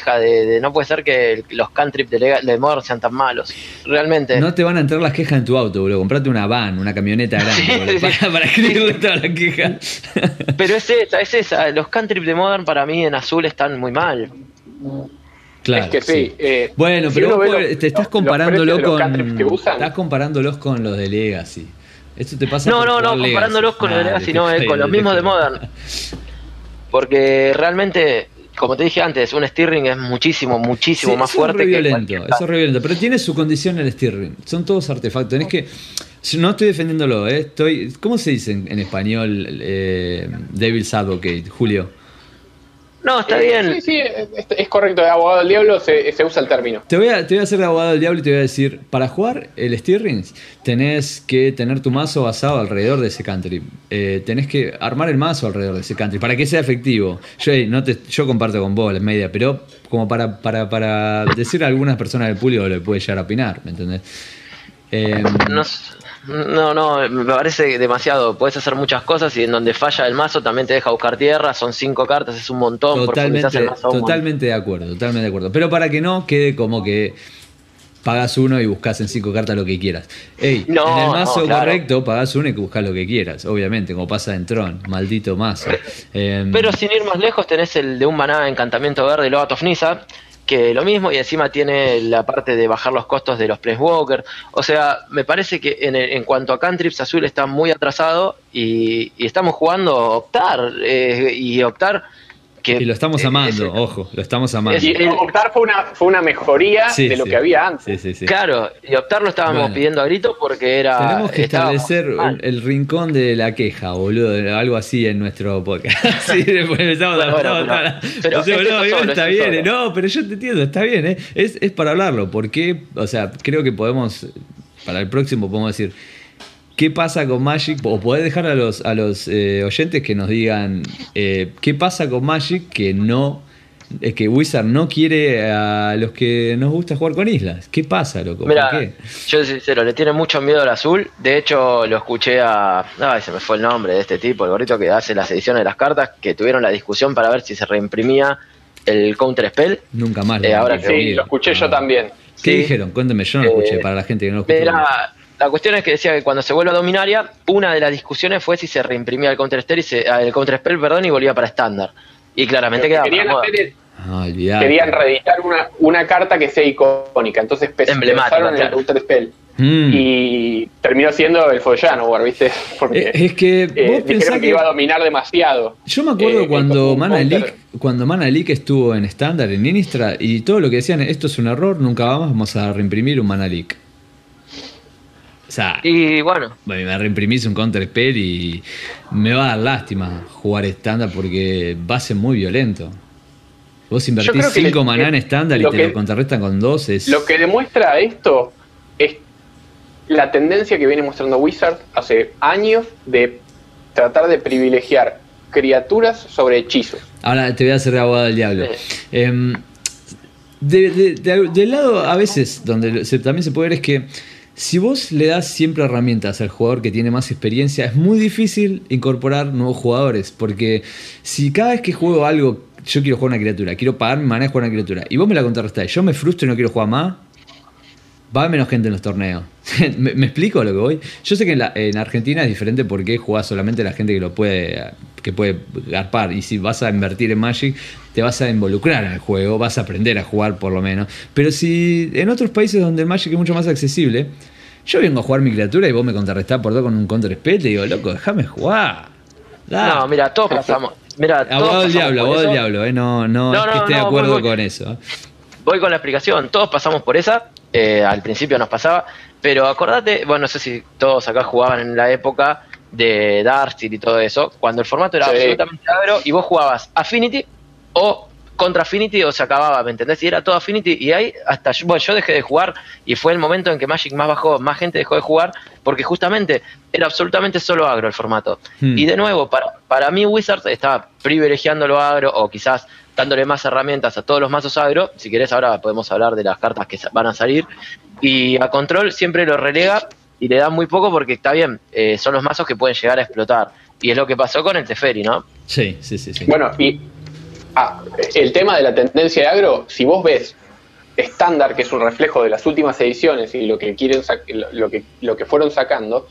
de, no puede ser que los cantrips de, de Modern sean tan malos. Realmente. No te van a entrar las quejas en tu auto, boludo. Comprate una van, una camioneta grande, para, escribirle todas las quejas. Pero es esa, es esa. Los cantrips de Modern para mí en azul están muy mal. Claro, es que sí. Eh, bueno, pero te estás comparándolo con. Estás comparándolos con los de Legacy. Esto te pasa No, no, no, comparándolos con los de Legacy, no, eh, con los mismos de Modern. Porque realmente como te dije antes, un Stirring es muchísimo, muchísimo más fuerte es que violento, cualquier- eso es re violento, pero tiene su condición el Stirring. Son todos artefactos. Tenés que. No estoy defendiéndolo, ¿eh? Estoy, ¿Cómo se dice en, en español eh, Devil's Advocate, Julio? No, está Eh, bien. Sí, sí, es, es correcto. De abogado del diablo se, se usa el término. Te voy, a, te voy a hacer de abogado del diablo y te voy a decir, para jugar el Stirring tenés que tener tu mazo basado alrededor de ese country. Eh, tenés que armar el mazo alrededor de ese country para que sea efectivo. Yo, no te, yo comparto con vos la media, pero como para, para, para decir a algunas personas del público le puede llegar a opinar, ¿me entendés? Eh, No, s- no, no, me parece demasiado. Puedes hacer muchas cosas y en donde falla el mazo también te deja buscar tierra. Son cinco cartas, es un montón. Totalmente, el mazo totalmente de acuerdo, totalmente de acuerdo. Pero para que no quede como que pagas uno y buscas en cinco cartas lo que quieras. Ey, No, en el mazo no, claro. correcto pagás uno y buscas lo que quieras, obviamente, como pasa en Tron, maldito mazo. Em, Pero sin ir más lejos, tenés el de un maná encantamiento verde, Loat of que lo mismo, y encima tiene la parte de bajar los costos de los Planeswalker. O sea, me parece que en, cuanto a cantrips, Azul está muy atrasado y, y estamos jugando optar. eh, y optar que. y lo estamos eh, amando, es- ojo, lo estamos amando. Y optar fue una, fue una mejoría Sí, de lo sí. que había antes. Sí, sí, sí. Claro, y optar lo estábamos Bueno. pidiendo a grito porque era. Tenemos que establecer mal. el, el rincón de la queja, boludo, algo así en nuestro podcast. sí, después empezamos a- Bueno, bueno, no, no, pero- no es solo, está es bien, solo. no, pero yo te entiendo, está bien, ¿eh? es, es para hablarlo, porque, o sea, creo que podemos, para el próximo podemos decir, ¿qué pasa con Magic? O podés dejar a los, a los eh, oyentes que nos digan, eh, ¿qué pasa con Magic que no... Es que Wizard no quiere a los que nos gusta jugar con islas. ¿Qué pasa, loco? Mira, ¿Por qué? yo soy sincero, le tiene mucho miedo al azul. De hecho, lo escuché a. Ay, se me fue el nombre de este tipo, el gorrito que hace las ediciones de las cartas, que tuvieron la discusión para ver si se reimprimía el Counter Spell. Nunca más. Eh, ahora Sí, que lo escuché yo también. ¿Qué Sí. dijeron? Cuénteme, yo no lo escuché, Eh, para la gente que no lo escuchó. Era- la cuestión es que decía que cuando se vuelve a Dominaria, una de las discusiones fue si se reimprimía el Counter Spell y se, ah, el Counter Spell, perdón, y volvía para estándar. Y claramente que quedaba para hacer es- Ah, querían reeditar una, una carta que sea icónica. Entonces pensaron en el. Counter Spell. Mm. Y terminó siendo el Follano, War, ¿viste? Porque Eh, es que eh, vos dijeron que, que. iba a dominar demasiado. Yo me acuerdo Eh, cuando Mana Leak, cuando Mana Leak estuvo en estándar en Innistra y todo lo que decían, esto es un error, nunca más vamos a reimprimir un Mana Leak. O sea, Y bueno, me reimprimís un Counter Spell y me va a dar lástima jugar estándar porque va a ser muy violento. Vos invertís creo que 5 le- maná en estándar y te que- lo contrarrestan con 2. Es... Lo que demuestra esto es la tendencia que viene mostrando Wizard hace años de tratar de privilegiar criaturas sobre hechizos. Ahora te voy a hacer de abogado del diablo. Sí. Em, de- de- de- del lado, a veces, donde se- también se puede ver es que si vos le das siempre herramientas al jugador que tiene más experiencia, es muy difícil incorporar nuevos jugadores. Porque si cada vez que juego algo, yo quiero jugar una criatura, quiero pagar mi de jugar una criatura, y vos me la contrarrestás, yo me frustro y no quiero jugar más, va menos gente en los torneos. ¿Me, explico lo que voy? Yo sé que en, la- en Argentina es diferente porque jugás solamente la gente que lo puede que puede garpar y si vas a invertir en Magic te vas a involucrar en el juego, vas a aprender a jugar por lo menos. Pero si en otros países donde el Magic es mucho más accesible, yo vengo a jugar mi criatura y vos me contrarrestás por todo con un counter te digo, loco, déjame jugar. Da. no, mira, todos pasamos. Mira, todos abogado del diablo, abogado del diablo, eh, no, no, No, es que no, esté de acuerdo voy, voy. con eso. Voy con la explicación. Todos pasamos por esa. eh, al principio nos pasaba. Pero acordate, bueno, no sé si todos acá jugaban en la época de Darkseid y todo eso. Cuando el formato era Sí. absolutamente agro y vos jugabas Affinity o contra Affinity o se acababa, ¿me entendés? Y era todo Affinity. Y ahí hasta yo, bueno, yo dejé de jugar y fue el momento en que Magic más bajó, más gente dejó de jugar porque justamente era absolutamente solo agro el formato. Hmm. Y de nuevo, para, para mí Wizards estaba privilegiando lo agro o quizás dándole más herramientas a todos los mazos agro. Si querés ahora podemos hablar de las cartas que van a salir. Y a control siempre lo relega y le da muy poco porque está bien, eh, son los mazos que pueden llegar a explotar. Y es lo que pasó con el Teferi, ¿no? Sí, sí, sí, sí. Bueno, y ah, el tema de la tendencia de agro, si vos ves estándar, que es un reflejo de las últimas ediciones y lo que quieren lo, lo que, lo que fueron sacando,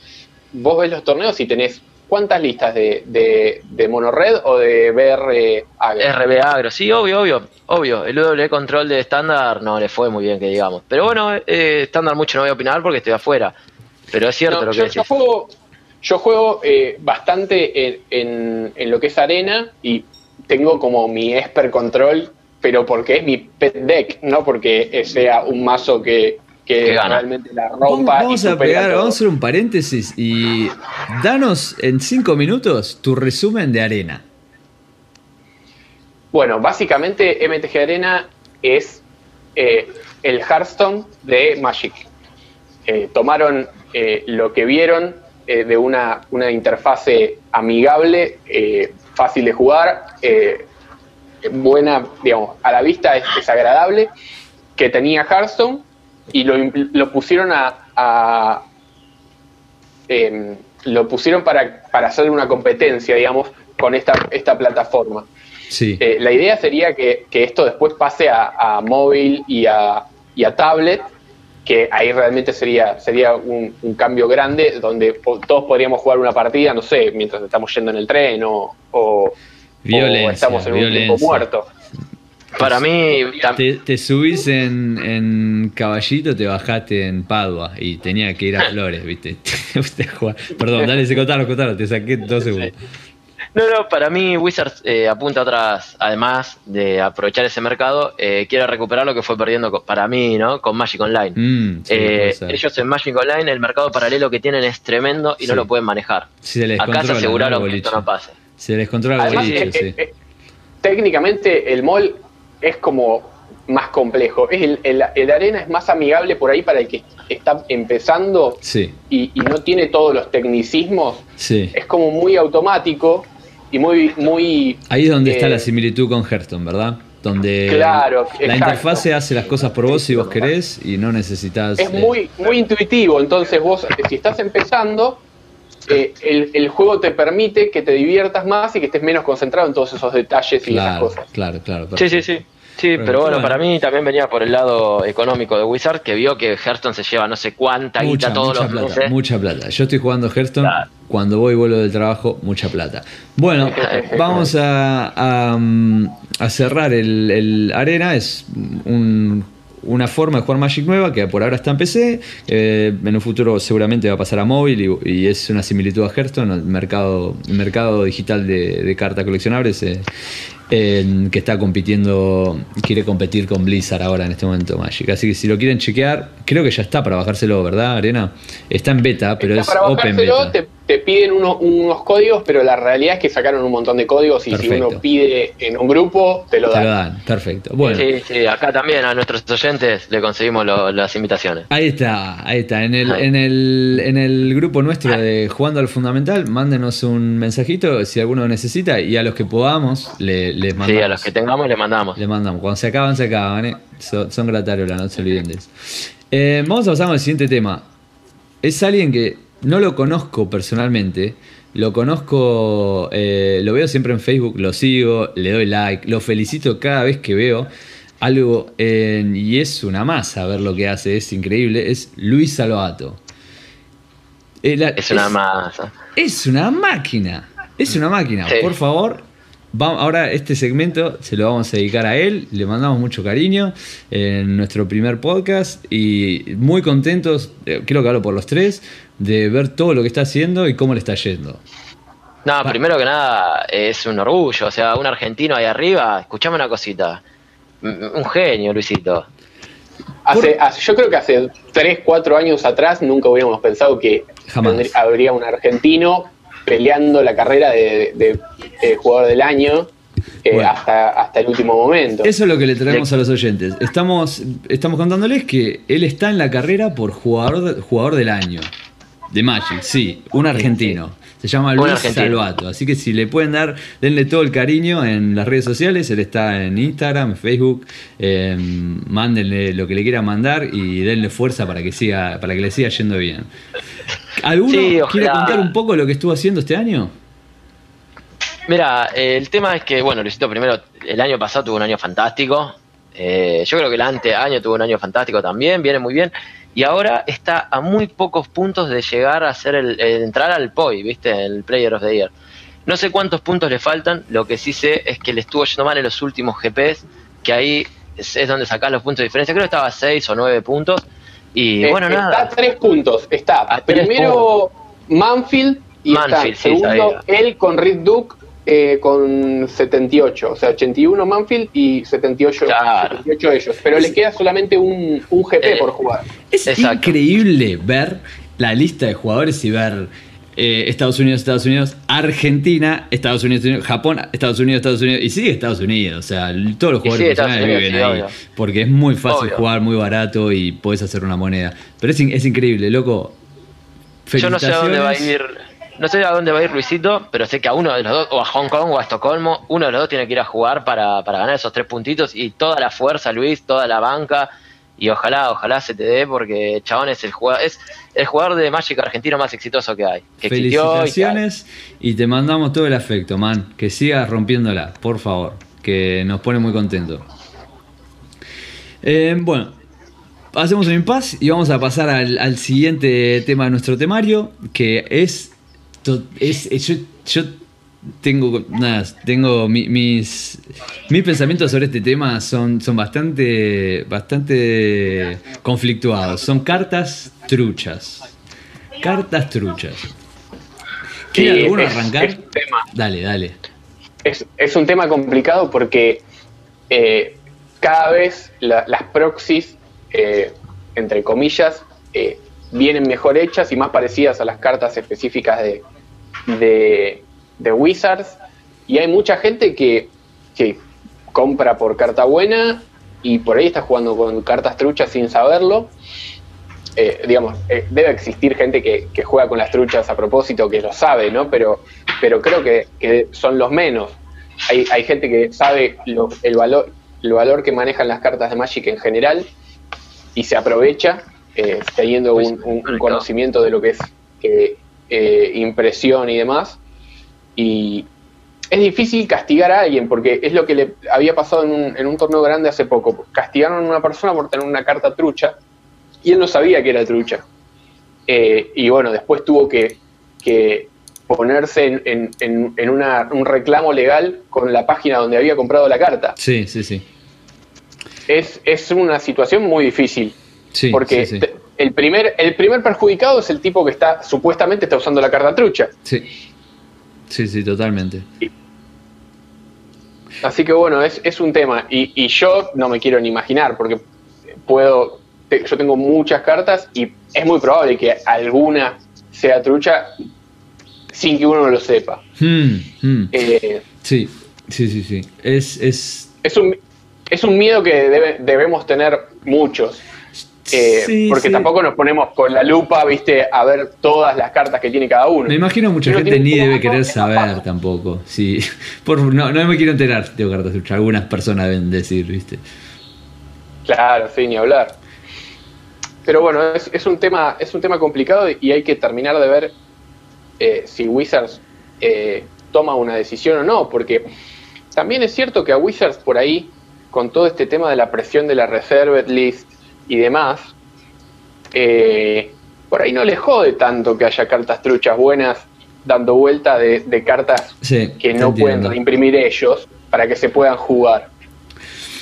vos ves los torneos y tenés cuántas listas de, de, de monored o de BR agro. RB agro, sí, obvio, obvio, obvio. El W control de estándar no le fue muy bien, que digamos. Pero bueno, eh, estándar mucho no voy a opinar porque estoy afuera. Pero es cierto No, lo que yo, decís. yo juego, yo juego eh, bastante en, en- en lo que es arena y tengo como mi Esper Control, pero porque es mi pet deck, no porque sea un mazo que, que realmente la rompa. Vamos, a pegar, vamos a hacer un paréntesis y danos en cinco minutos tu resumen de Arena. Bueno, básicamente MTG Arena es eh, el Hearthstone de Magic. Eh, tomaron eh, lo que vieron de una, una, interfase amigable, fácil de jugar, buena, digamos, a la vista es, agradable, que tenía Hearthstone y lo, pusieron a, em, lo pusieron para, para hacer una competencia, digamos, con esta, esta plataforma. Eh, la idea sería que, esto después pase a, móvil y a, tablet, que ahí realmente sería, sería un, cambio grande donde todos podríamos jugar una partida, no sé, mientras estamos yendo en el tren o, estamos en un tiempo muerto. Para mí. Te, subís en, caballito, te bajaste en Padua y tenía que ir a Flores, ¿viste? Perdón, dale, se contaron, contaron, te saqué dos segundos. No, no, para mí Wizards eh, apunta atrás, además de aprovechar ese mercado, eh, quiere recuperar lo que fue perdiendo para mí, ¿no? Con Magic Online. Mm, eh, ellos en Magic Online, el mercado paralelo que tienen es tremendo y no lo pueden manejar. Acá se aseguraron que esto no pase. Se les controla el sí. técnicamente el mall es como más complejo. Es el, el, arena es más amigable por ahí para el que está empezando y, y, no tiene todos los tecnicismos. Sí. Es como muy automático y muy... muy Ahí es donde está eh, la similitud con Hearthstone, ¿verdad? Donde claro, la interfase hace las cosas por vos si vos querés y no necesitas... Es muy, muy intuitivo, entonces vos, si estás empezando, eh, el, juego te permite que te diviertas más y que estés menos concentrado en todos esos detalles y esas cosas. Claro, claro. Sí, sí, sí. Sí, pero, bueno, para mí también venía por el lado económico de Wizard, que vio que Hearthstone se lleva no sé cuánta mucha, guita todos mucha los plata, Mucha plata. Yo estoy jugando Hearthstone, cuando voy y vuelvo del trabajo, mucha plata. Bueno, vamos a, a, cerrar el, Arena, es una forma de jugar Magic nueva que por ahora está en PC, eh, en un futuro seguramente va a pasar a móvil y, es una similitud a Hearthstone, el mercado, el mercado digital de, de cartas coleccionables eh, que está compitiendo, quiere competir con Blizzard ahora en este momento Magic. Así que si lo quieren chequear, creo que ya está para bajárselo, ¿verdad, Arena? Está en beta, pero es open beta. Te, te piden unos códigos, pero la realidad es que sacaron un montón de códigos y si uno pide en un grupo, te lo dan. Te lo dan, perfecto. Bueno. Sí, sí, acá también a nuestros oyentes le conseguimos las invitaciones. Ahí está, ahí está. En el, en el, en el grupo nuestro de Jugando al Fundamental, mándenos un mensajito si alguno necesita y a los que podamos le, les mandamos. Sí, a los que tengamos le mandamos. Le mandamos. Cuando se acaban, se acaban, ¿eh? Son, son no se olviden de eso. Eh, vamos a pasar al siguiente tema. Es alguien que no lo conozco personalmente, lo conozco, eh, lo veo siempre en Facebook, lo sigo, le doy like, lo felicito cada vez que veo algo y es una masa ver lo que hace, es increíble, es Luis Salvato. es una masa. Es una máquina, es una máquina. Por favor, ahora este segmento se lo vamos a dedicar a él, le mandamos mucho cariño en nuestro primer podcast y muy contentos, eh, creo que hablo por los tres, de ver todo lo que está haciendo y cómo le está yendo. No, primero que nada es un orgullo, o sea, un argentino ahí arriba, escuchame una cosita, un genio, Luisito. yo creo que hace 3, 4 años atrás nunca hubiéramos pensado que habría un argentino peleando la carrera de, jugador del año. Eh, hasta, hasta el último momento. Eso es lo que le traemos a los oyentes. Estamos, estamos contándoles que él está en la carrera por jugador, jugador del año. De Magic, sí, un argentino. Se llama Luis Salvato. Así que si le pueden dar, denle todo el cariño en las redes sociales. Él está en Instagram, Facebook. Em, mándenle lo que le quiera mandar y denle fuerza para que siga, para que le siga yendo bien. ¿Alguno quiere contar un poco lo que estuvo haciendo este año? Mira, el tema es que, bueno, Luisito primero, el año pasado tuvo un año fantástico. Eh, yo creo que el ante año tuvo un año fantástico también, viene muy bien y ahora está a muy pocos puntos de llegar a ser el, entrar al POI, ¿viste? El Player of the Year. No sé cuántos puntos le faltan, lo que sí sé es que le estuvo yendo mal en los últimos GPs, que ahí es, donde sacás los puntos de diferencia. Creo que estaba a 6 o 9 puntos. Y eh, bueno, nada. Está a 3 puntos. Está primero Manfield y está segundo él con Rick Duke eh, con 78, o sea, 81 Manfield y 78, Claro. 78 ellos, pero les queda solamente un, un GP Eh, por jugar. Es Exacto. increíble ver la lista de jugadores y ver eh, Estados Unidos, Estados Unidos, Argentina, Estados Unidos, Estados Unidos, Japón, Estados Unidos, Estados Unidos y sigue Estados Unidos. O sea, todos los jugadores profesionales Unidos, viven sí, ahí. obvio. Porque es muy fácil Obvio. jugar, muy barato y podés hacer una moneda. Pero es, es increíble, loco. Yo no sé a dónde va a ir. No sé a dónde va a ir Luisito, pero sé que a uno de los dos, o a Hong Kong o a Estocolmo, uno de los dos tiene que ir a jugar para, para ganar esos tres puntitos y toda la fuerza, Luis, toda la banca. Y ojalá, ojalá se te dé, porque Chabón es el jugador, es el jugador de Magic argentino más exitoso que hay. Felicitaciones y te mandamos todo el afecto, man. Que sigas rompiéndola, por favor. Que nos pone muy contentos. Eh, bueno, hacemos un impasse y vamos a pasar al, al siguiente tema de nuestro temario, que es... to- es, es- yo, yo tengo nada, tengo mi- mis mis pensamientos sobre este tema son, son bastante bastante conflictuados. Son cartas truchas. Cartas truchas. ¿Quiere Sí, alguno es- arrancar? es un tema. Dale, dale. Es, es un tema complicado porque eh, cada vez la- las proxies, eh, entre comillas, eh, vienen mejor hechas y más parecidas a las cartas específicas de, de, de Wizards. Y hay mucha gente que, que compra por carta buena y por ahí está jugando con cartas truchas sin saberlo. Eh, digamos, eh, debe existir gente que, que juega con las truchas a propósito, que lo sabe, ¿no? Pero, pero creo que, que son los menos. Hay, hay gente que sabe lo- el, valor, el valor que manejan las cartas de Magic en general y se aprovecha eh, teniendo Pues, un, un- conocimiento de lo que es eh, eh, impresión y demás. Y es difícil castigar a alguien porque es lo que le había pasado en un, en un torneo grande hace poco. Castigaron a una persona por tener una carta trucha y él no sabía que era trucha. Eh, y bueno, después tuvo que, que ponerse en, en- en- en una- un reclamo legal con la página donde había comprado la carta. Sí, sí, sí. Es, es una situación muy difícil. Sí, porque sí, sí. te- el, primer, el primer perjudicado es el tipo que está supuestamente está usando la carta trucha. Sí. Sí, sí, totalmente. Así que bueno, es, es un tema. Y, y yo no me quiero ni imaginar, porque puedo. te- yo tengo muchas cartas y es muy probable que alguna sea trucha sin que uno lo sepa. Hmm, hmm. Eh, Sí, sí, sí, sí. Es, es es, un, es un miedo que debe- debemos tener muchos. Eh, Sí, porque sí. tampoco nos ponemos con la lupa, viste, a ver todas las cartas que tiene cada uno. Me imagino mucha gente ni debe querer saber tampoco. Sí. Por, no, no me quiero enterar, tengo cartas truchas. Algunas personas deben decir, ¿viste? Claro, sí, ni hablar. Pero bueno, es, es un tema, es un tema complicado y hay que terminar de ver eh, si Wizards eh, toma una decisión o no, porque también es cierto que a Wizards por ahí, con todo este tema de la presión de la reserved list y demás, eh, por ahí no le jode tanto que haya cartas truchas buenas dando vuelta de, de cartas Sí. que no entiendo. pueden imprimir ellos para que se puedan jugar.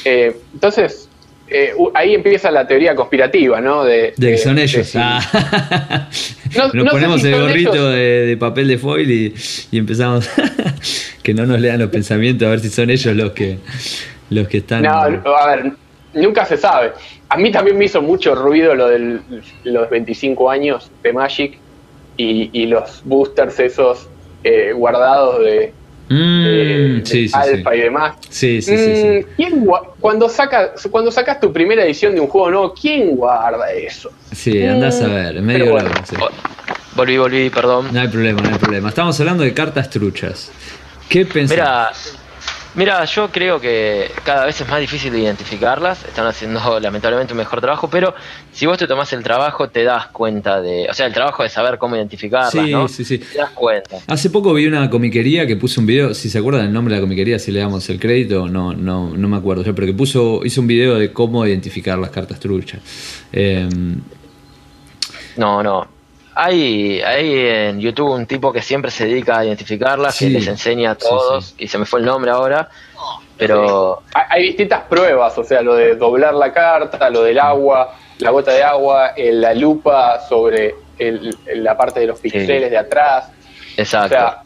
Eh, entonces, eh, ahí empieza la teoría conspirativa, ¿no? De, De que son de ellos. Ah. No- Nos no ponemos si el gorrito de papel de foil y, y empezamos que no nos lean los pensamientos a ver si son ellos los que los que están. No, a ver, nunca se sabe. A mí también me hizo mucho ruido lo de los 25 años de Magic y, y los boosters esos eh, guardados de, Mm, de- de sí, sí, alfa sí. y demás. Sí, sí, sí, sí. Mm, ¿quién cuando, saca, cuando sacas tu primera edición de un juego nuevo, ¿quién guarda eso? Sí, andás a ver, medio bueno, Volví, volví, perdón. No hay problema, no hay problema. Estamos hablando de cartas truchas. ¿Qué pensás? Mira, mira, yo creo que cada vez es más difícil de identificarlas. Están haciendo lamentablemente un mejor trabajo, pero si vos te tomás el trabajo, te das cuenta de. O sea, el trabajo de saber cómo identificarlas, Sí, ¿no? sí, sí. Te das cuenta. Hace poco vi una comiquería que puso un video, si se acuerdan el nombre de la comiquería, si le damos el crédito, no, no, no me acuerdo yo, pero que puso, hizo un video de cómo identificar las cartas truchas. Eh, No, no. Hay, hay en YouTube un tipo que siempre se dedica a identificarlas, Sí, que les enseña a sí, todos, y se me fue el nombre ahora, pero Hay, hay distintas pruebas, o sea, lo de doblar la carta, lo del agua, la gota de agua, eh, la lupa sobre el- la parte de los píxeles de atrás. O exacto. sea,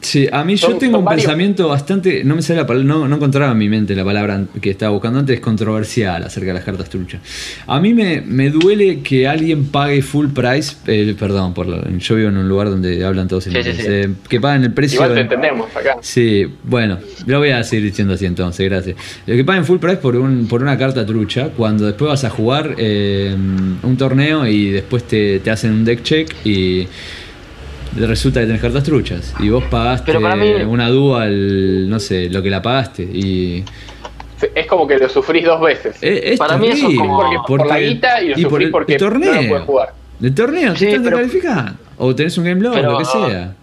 Sí, a mí yo Son- tengo son un varios- pensamiento bastante, no me sale la palabra, no, no encontraba en mi mente la palabra que estaba buscando antes, controversial acerca de las cartas truchas. A mí me, me duele que alguien pague full price, eh, perdón, por lo- yo vivo en un lugar donde hablan todos en Sí, sí, inglés, sí. eh, que paguen el precio... Igual te de- entendemos acá. Sí, bueno, lo voy a seguir diciendo así entonces, gracias. Lo que paguen full price por, un, por una carta trucha, cuando después vas a jugar eh, un torneo y después te, te hacen un deck check y resulta que tenés cartas truchas. Y vos pagaste mí- una dual, no sé, lo que la pagaste. Y Es como que lo sufrís dos veces. es, es Para mí eso es terrible, como- Porque por la guita y lo por sufrís el, porque el torneo. no lo puedes jugar. El torneo, Sí, te descalificando. O tenés un game log, Pero- lo que sea.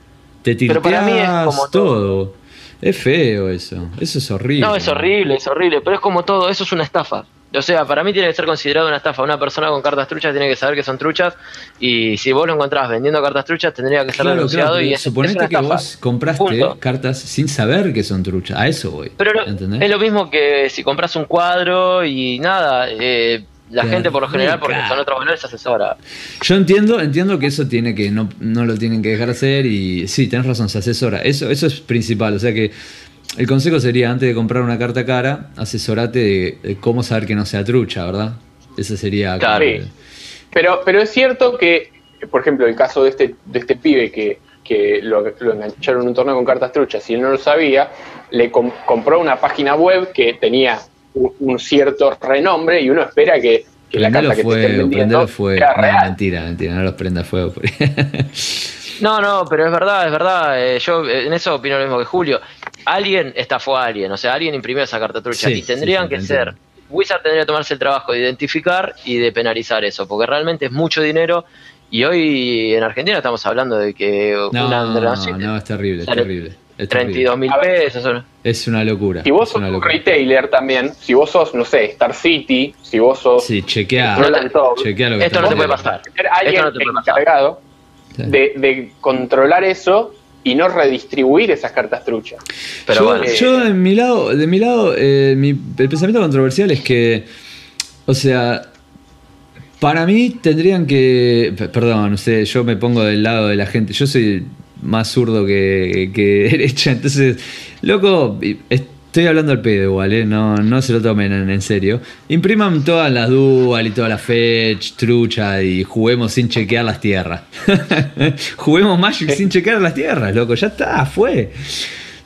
Te pero para mí es todo. Es feo eso. Eso es horrible. No, es horrible, es horrible, pero es como todo, eso es una estafa. O sea, para mí tiene que ser considerado una estafa. Una persona con cartas truchas tiene que saber que son truchas y si vos lo encontrás vendiendo cartas truchas tendría que ser Claro, denunciado claro, y es, suponete es que vos compraste Punto. cartas sin saber que son truchas. A eso voy. Pero lo- es lo mismo que si compras un cuadro y nada, eh, la Te gente por lo general, porque son otros valores, se asesora. Yo entiendo, entiendo que eso tiene que, no, no lo tienen que dejar hacer y sí, tenés razón, se asesora. Eso, eso es principal. O sea que el consejo sería, antes de comprar una carta cara, asesorate de, de cómo saber que no sea trucha, ¿verdad? Ese sería... Claro. Sí. Pero, pero es cierto que, por ejemplo, el caso de este, de este pibe que, que lo, lo engancharon en un torneo con cartas truchas y él no lo sabía, le com- compró una página web que tenía un, un cierto renombre y uno espera que, que la carta que te fuego, No, mentira, mentira, no los prenda fuego. No, no, pero es verdad, es verdad. eh, yo eh, en eso opino lo mismo que Julio. Alguien estafó a alguien, o sea, alguien imprimió esa carta trucha Sí, y tendrían sí, sí, que ser. Wizard tendría que tomarse el trabajo de identificar y de penalizar eso, porque realmente es mucho dinero. Y hoy en Argentina estamos hablando de que No, una no, no, es terrible, es terrible. Es 32 mil pesos. ¿o no? Es una locura. Si vos es sos una un locura. retailer también, si vos sos, no sé, Star City, si vos sos Sí, chequea. Top, Chequea lo que Esto no te puede pasar. alguien Esto no te puede pasar. encargado Sí. de, de controlar eso y no redistribuir esas cartas truchas. Pero yo, bueno. yo de mi lado, de mi lado, eh, mi- el pensamiento controversial es que, o sea, para mí tendrían que, perdón, usted, yo me pongo del lado de la gente, yo soy más zurdo que, que derecha, entonces, loco, y estoy hablando al pedo igual, ¿eh? no, no se lo tomen en, en serio. Impriman todas las dual y todas las fetch, trucha y juguemos sin chequear las tierras. juguemos Magic sin chequear las tierras, loco, ya está, fue.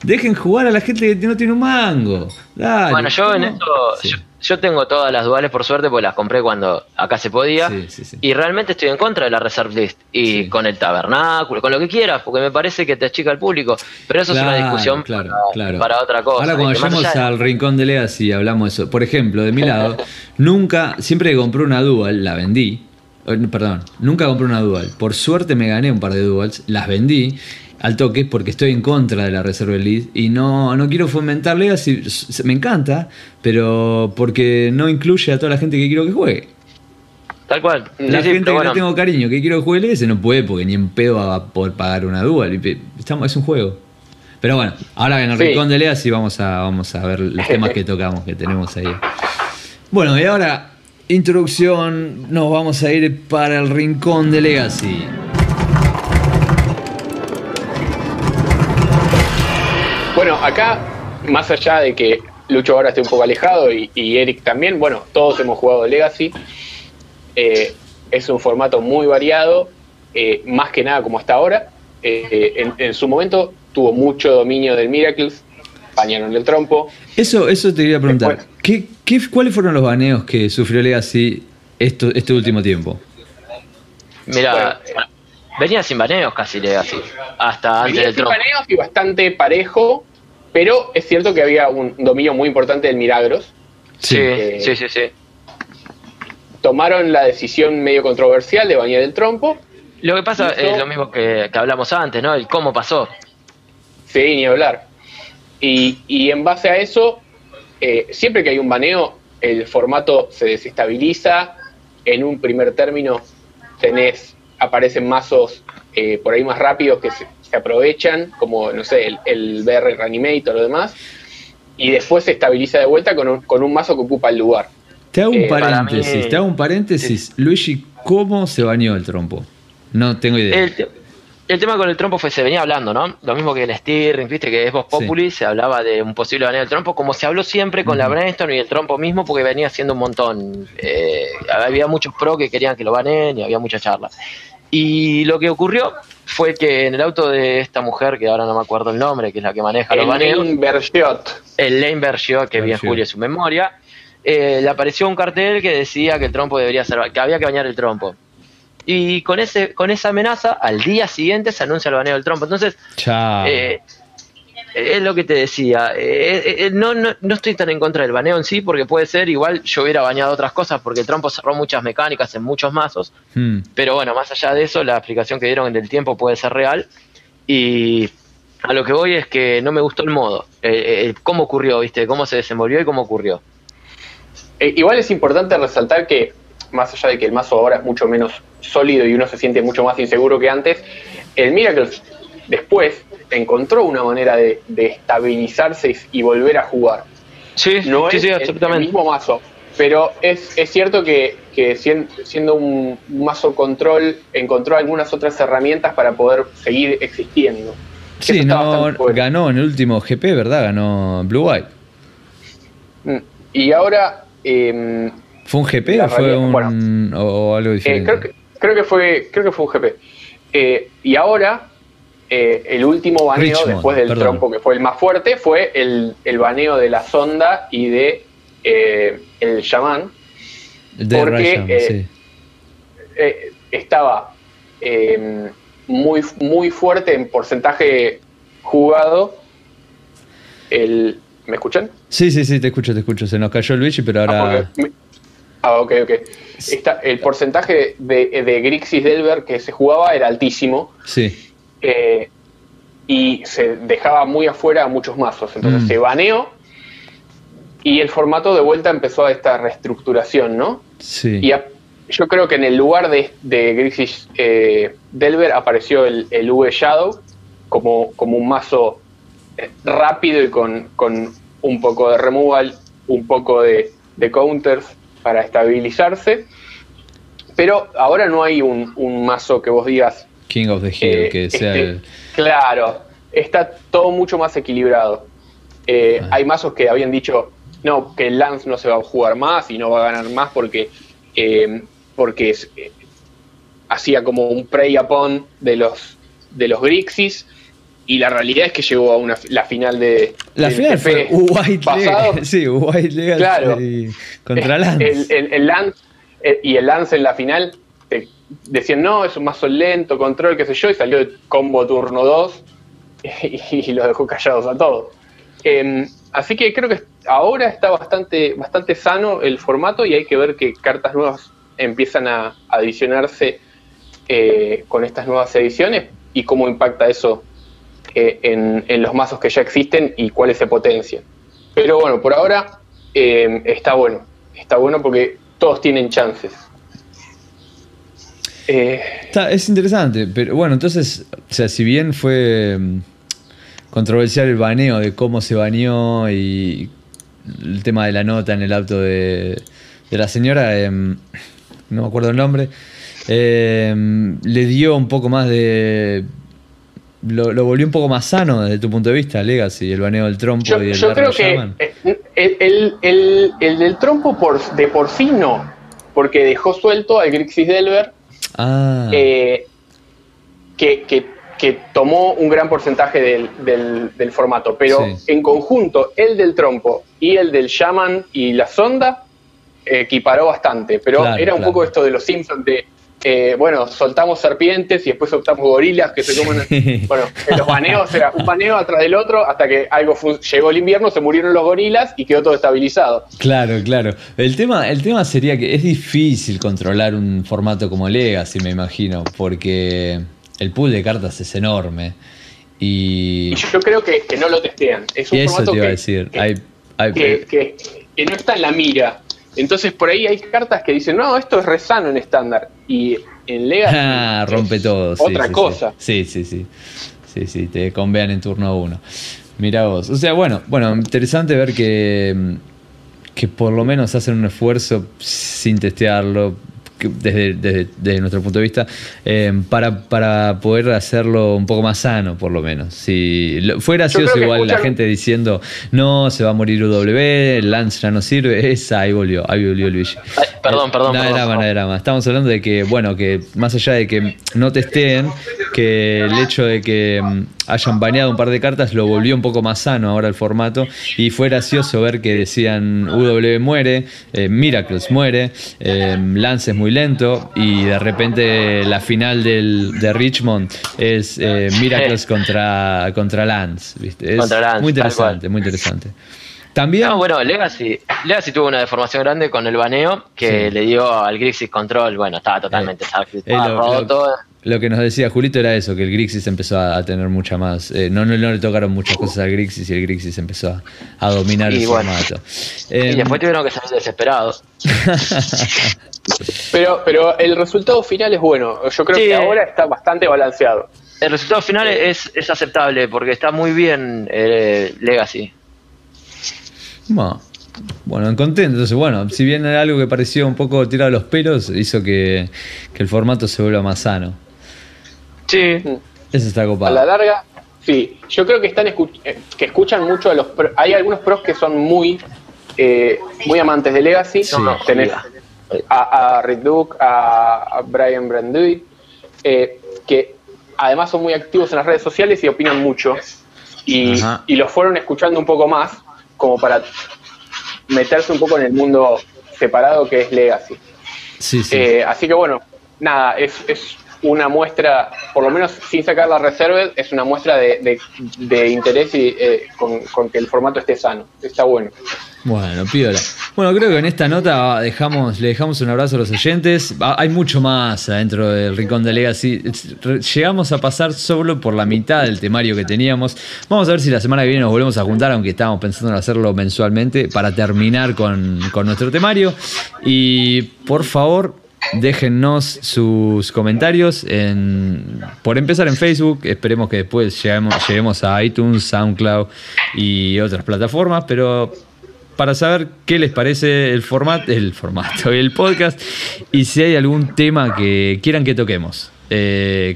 Dejen jugar a la gente que no tiene un mango. Dale, Bueno, yo en esto, Sí. yo, yo tengo todas las duales por suerte, porque las compré cuando acá se podía. Sí, sí, sí. Y realmente estoy en contra de la reserve list. Y con el tabernáculo, con lo que quieras, porque me parece que te achica el público. Pero eso es una discusión claro, para, claro. para otra cosa. Ahora cuando vayamos allá al rincón de Legacy hablamos de eso. Por ejemplo, de mi lado, nunca, siempre que compré una dual, la vendí. Eh, Perdón, nunca compré una dual. Por suerte me gané un par de duals, las vendí al toque porque estoy en contra de la reserva elite y no, no quiero fomentar Legacy. S- Me encanta, pero porque no incluye a toda la gente que quiero que juegue. Tal cual. Sí, La sí, gente que pero bueno, le tengo cariño, que quiero que juegue Legacy, no puede porque ni en pedo va a poder pagar una dual. Y es un juego. Pero bueno, ahora en el Sí. rincón de Legacy vamos a, vamos a ver los temas que tocamos, que tenemos ahí. Bueno, y ahora, introducción, nos vamos a ir para el rincón de Legacy. Bueno, acá, más allá de que Lucho ahora esté un poco alejado y, y Eric también, bueno, todos hemos jugado Legacy. Eh, es un formato muy variado, eh, más que nada como hasta ahora. Eh, en, en su momento tuvo mucho dominio del Miracles, bañaron el trompo. Eso, eso te quería preguntar. Después- ¿Qué, qué, cuáles fueron los baneos que sufrió Legacy esto, este último tiempo? Mira, venía sin baneos casi Legacy. Hasta antes Venía del sin baneos y bastante parejo, pero es cierto que había un dominio muy importante del Milagros. Sí, Eh, sí, sí, sí. Tomaron la decisión medio controversial de bañar el trompo. Lo que pasa es lo mismo que, que hablamos antes, ¿no? El cómo pasó. Sí, ni hablar. Y, y en base a eso, eh, siempre que hay un baneo, el formato se desestabiliza. En un primer término tenés, aparecen mazos eh, por ahí más rápidos que se, se aprovechan, como, no sé, el, el BR Reanimator o lo demás. Y después se estabiliza de vuelta con un, con un mazo que ocupa el lugar. Te hago un Eh, paréntesis, mí- te hago un paréntesis. Luigi, ¿cómo se bañó el trompo? No tengo idea. El el tema con el trompo fue, se venía hablando, ¿no? Lo mismo que el Stirring, viste que es Vox Populi, se hablaba de un posible baneo del trompo, como se habló siempre con la Brainstorm y el trompo mismo, porque venía haciendo un montón. Eh, había muchos pro que querían que lo baneen y había mucha charla. Y lo que ocurrió fue que en el auto de esta mujer, que ahora no me acuerdo el nombre, que es la que maneja los baneos. Lane Bergiot. El Lane Bergiot, que bien Julio su memoria. Eh, le apareció un cartel que decía que el trompo debería ser, que había que bañar el trompo. Y con ese, con esa amenaza, al día siguiente se anuncia el baneo del trompo. Entonces, eh, es lo que te decía. Eh, eh, no, no, no, estoy tan en contra del baneo en sí, porque puede ser, igual yo hubiera bañado otras cosas, porque el trompo cerró muchas mecánicas en muchos mazos. Hmm. Pero bueno, más allá de eso, la explicación que dieron del tiempo puede ser real. Y a lo que voy es que no me gustó el modo. cómo ocurrió, ¿viste? Cómo se desenvolvió y cómo ocurrió. igual es importante resaltar que más allá de que el mazo ahora es mucho menos sólido y uno se siente mucho más inseguro que antes, el Miracles después encontró una manera de, estabilizarse y, volver a jugar. Sí, no es el, mismo mazo, pero es, cierto que, siendo un mazo control encontró algunas otras herramientas para poder seguir existiendo. Sí, no, ganó en el último GP, ¿verdad? Ganó Blue White. Mm, y ahora eh, ¿Fue un GP o fue un, o, algo eh, diferente? creo, que, creo, que, fue, creo que fue un GP. Eh, y ahora, eh, el último baneo después del trompo, que fue el más fuerte, fue el, el baneo de la sonda y de el Shaman. De porque estaba muy, muy fuerte en porcentaje jugado el... ¿Me escuchan? Sí, sí, sí, te escucho, te escucho. Se nos cayó Luigi, pero ahora... Ah, Ah, ok, ok. el porcentaje de, de, Grixis Delver que se jugaba era altísimo. Sí. Eh, y se dejaba muy afuera a muchos mazos. Entonces mm. se baneó y el formato de vuelta empezó a esta reestructuración, ¿no? Sí. Y yo creo que en el lugar de, de Grixis eh, Delver apareció el, el V Shadow como, como un mazo eh, rápido y con, con un poco de removal, un poco de, de counters para estabilizarse. Pero ahora no hay un, mazo que vos digas. King of the Hill, que eh, sea este, Claro, está todo mucho más equilibrado. Eh, ah. Hay mazos que habían dicho, no, que el Lance no se va a jugar más y no va a ganar más porque, eh, porque hacía como un prey upon de los, de los Grixis y la realidad es que llegó a una, la final de. La final fue White pasado. Sí, White Legal claro, contra Lance. El, el, Lance eh, y el Lance en la final decían, no, es un mazo lento, control, qué sé yo, y salió el combo turno 2 y, los dejó callados a todos. Em, así que creo que ahora está bastante, bastante sano el formato y hay que ver que cartas nuevas empiezan a adicionarse eh, con estas nuevas ediciones y cómo impacta eso eh, en, los mazos que ya existen y cuáles se potencian. Pero bueno, por ahora eh, está bueno. Está bueno porque todos tienen chances. Eh, es interesante, pero bueno, entonces, o sea, si bien fue mm, controversial el baneo de cómo se baneó y el tema de la nota en el auto de, de la señora, no me acuerdo el nombre, le dio un poco más de lo, volvió un poco más sano desde tu punto de vista, Legacy, el baneo del trompo yo, y el Yo creo que el, el, del trompo por, de por sí no, porque dejó suelto al Grixis Delver, ah. eh, que, que, tomó un gran porcentaje del, del, formato, pero en conjunto el del trompo y el del Shaman y la sonda equiparó bastante, pero era un poco esto de los Simpsons de eh, bueno, soltamos serpientes y después soltamos gorilas que se comen. bueno, los baneos era un baneo atrás del otro hasta que algo llegó el invierno, se murieron los gorilas y quedó todo estabilizado. Claro, claro. El tema, el tema sería que es difícil controlar un formato como Legacy, me imagino, porque el pool de cartas es enorme. Y, yo creo que, no lo testean. Es un formato que, decir. que no está en la mira entonces por ahí hay cartas que dicen, no, esto es resano en estándar. Y en Legacy ah, rompe todo. otra cosa. Sí, sí, sí. Sí, sí, te convean en turno uno. Mira vos. O sea, bueno, bueno, interesante ver que, que por lo menos hacen un esfuerzo sin testearlo, desde, desde, nuestro punto de vista, eh, para, para poder hacerlo un poco más sano, por lo menos. Si fue gracioso igual la gente diciendo, no, se va a morir UW, Lance ya no sirve, esa ahí volvió, ahí volvió Luigi. perdón, perdón. No, era más, era más. Estamos hablando de que, bueno, que más allá de que no testeen, que el hecho de que mm, hayan baneado un par de cartas lo volvió un poco más sano ahora el formato y fue gracioso ver que decían UW muere, eh, Miracles muere, eh, Lance es muy lento y de repente la final del, de Richmond es eh, Miracles contra, contra Lance. ¿viste? Es muy interesante, muy interesante. También. bueno, Legacy, Legacy tuvo una deformación grande con el baneo que le dio al Grixis Control. Bueno, estaba totalmente eh, roto. Lo que nos decía Julito era eso, que el Grixis empezó a, tener mucha más. Eh, no, no, le tocaron muchas cosas al Grixis y el Grixis empezó a, dominar el formato. y em, después tuvieron que salir desesperados. pero, pero el resultado final es bueno. Yo creo que ahora está bastante balanceado. El resultado final es, es aceptable porque está muy bien eh, Legacy. Bueno, bueno, contento. Entonces, bueno, si bien era algo que pareció un poco tirado a los pelos, hizo que, que el formato se vuelva más sano. Sí. Eso está copado. A la larga, sí. Yo creo que están eh, que escuchan mucho a los Hay algunos pros que son muy eh, muy amantes de Legacy. Sí. Tenés a, a Rick Duke, a, Brian Branduit, eh, que además son muy activos en las redes sociales y opinan mucho. Y, y los fueron escuchando un poco más, como para meterse un poco en el mundo separado que es Legacy. Sí, sí. así que bueno, nada, es, es una muestra, por lo menos sin sacar la reserva, es una muestra de, interés y eh, con, que el formato esté sano. Está bueno. Bueno, píola. Bueno, creo que en esta nota dejamos, le dejamos un abrazo a los oyentes. Hay mucho más adentro del Rincón de Legacy. Llegamos a pasar solo por la mitad del temario que teníamos. Vamos a ver si la semana que viene nos volvemos a juntar, aunque estábamos pensando en hacerlo mensualmente, para terminar con, con nuestro temario. Y por favor, Déjennos sus comentarios en, por empezar en Facebook. Esperemos que después lleguemos, a iTunes, SoundCloud y otras plataformas. Pero para saber qué les parece el formato, el formato, el podcast y si hay algún tema que quieran que toquemos. Eh,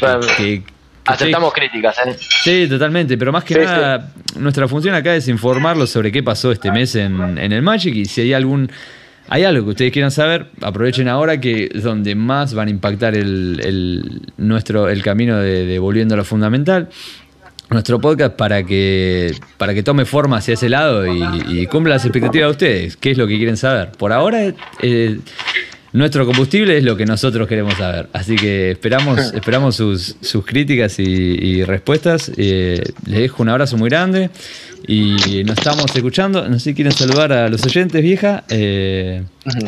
Aceptamos críticas, ¿eh? Sí, totalmente, pero más que nada, nuestra función acá es informarlos sobre qué pasó este mes en, en el Magic y si hay algún hay algo que ustedes quieran saber, aprovechen ahora que es donde más van a impactar el, nuestro, el camino de, volviendo a lo fundamental. Nuestro podcast para que, para que tome forma hacia ese lado y, cumpla las expectativas de ustedes. ¿Qué es lo que quieren saber? Por ahora, eh, nuestro combustible es lo que nosotros queremos saber. Así que esperamos, esperamos sus, críticas y, respuestas. Eh, les dejo un abrazo muy grande. Y nos estamos escuchando. No sé si quieren saludar a los oyentes, vieja. Eh,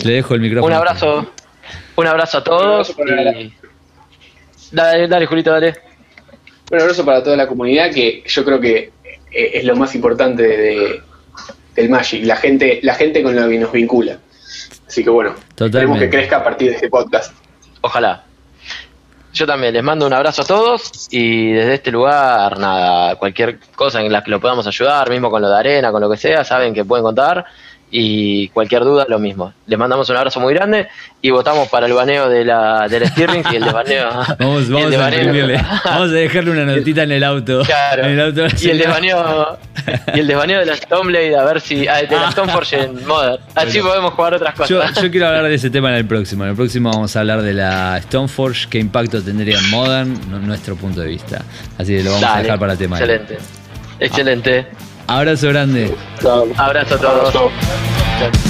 le dejo el micrófono. Un abrazo. Un abrazo a todos. Dale, dale, Julito, dale. Un abrazo para toda la comunidad, que yo creo que eh, es lo más importante de, del Magic, la gente, la gente con la que nos vincula. Así que bueno, esperemos que crezca a partir de este podcast. Ojalá. Yo también les mando un abrazo a todos y desde este lugar, nada, cualquier cosa en la que lo podamos ayudar, mismo con lo de arena, con lo que sea, saben que pueden contar y cualquier duda lo mismo. Les mandamos un abrazo muy grande y votamos para el baneo de la, del Stirling y el de baneo. Vamos, vamos, a vamos a dejarle una notita en el auto. Claro. el auto y el de baneo y el de baneo de la Stoneblade a ver si ah, de la Stoneforge en Modern. Así podemos jugar otras cosas. Yo, quiero hablar de ese tema en el próximo. En el próximo vamos a hablar de la Stoneforge, qué impacto tendría en Modern, nuestro punto de vista. Así que lo vamos a dejar para el tema. Excelente. Excelente. Abrazo grande. Chao. Abrazo a todos.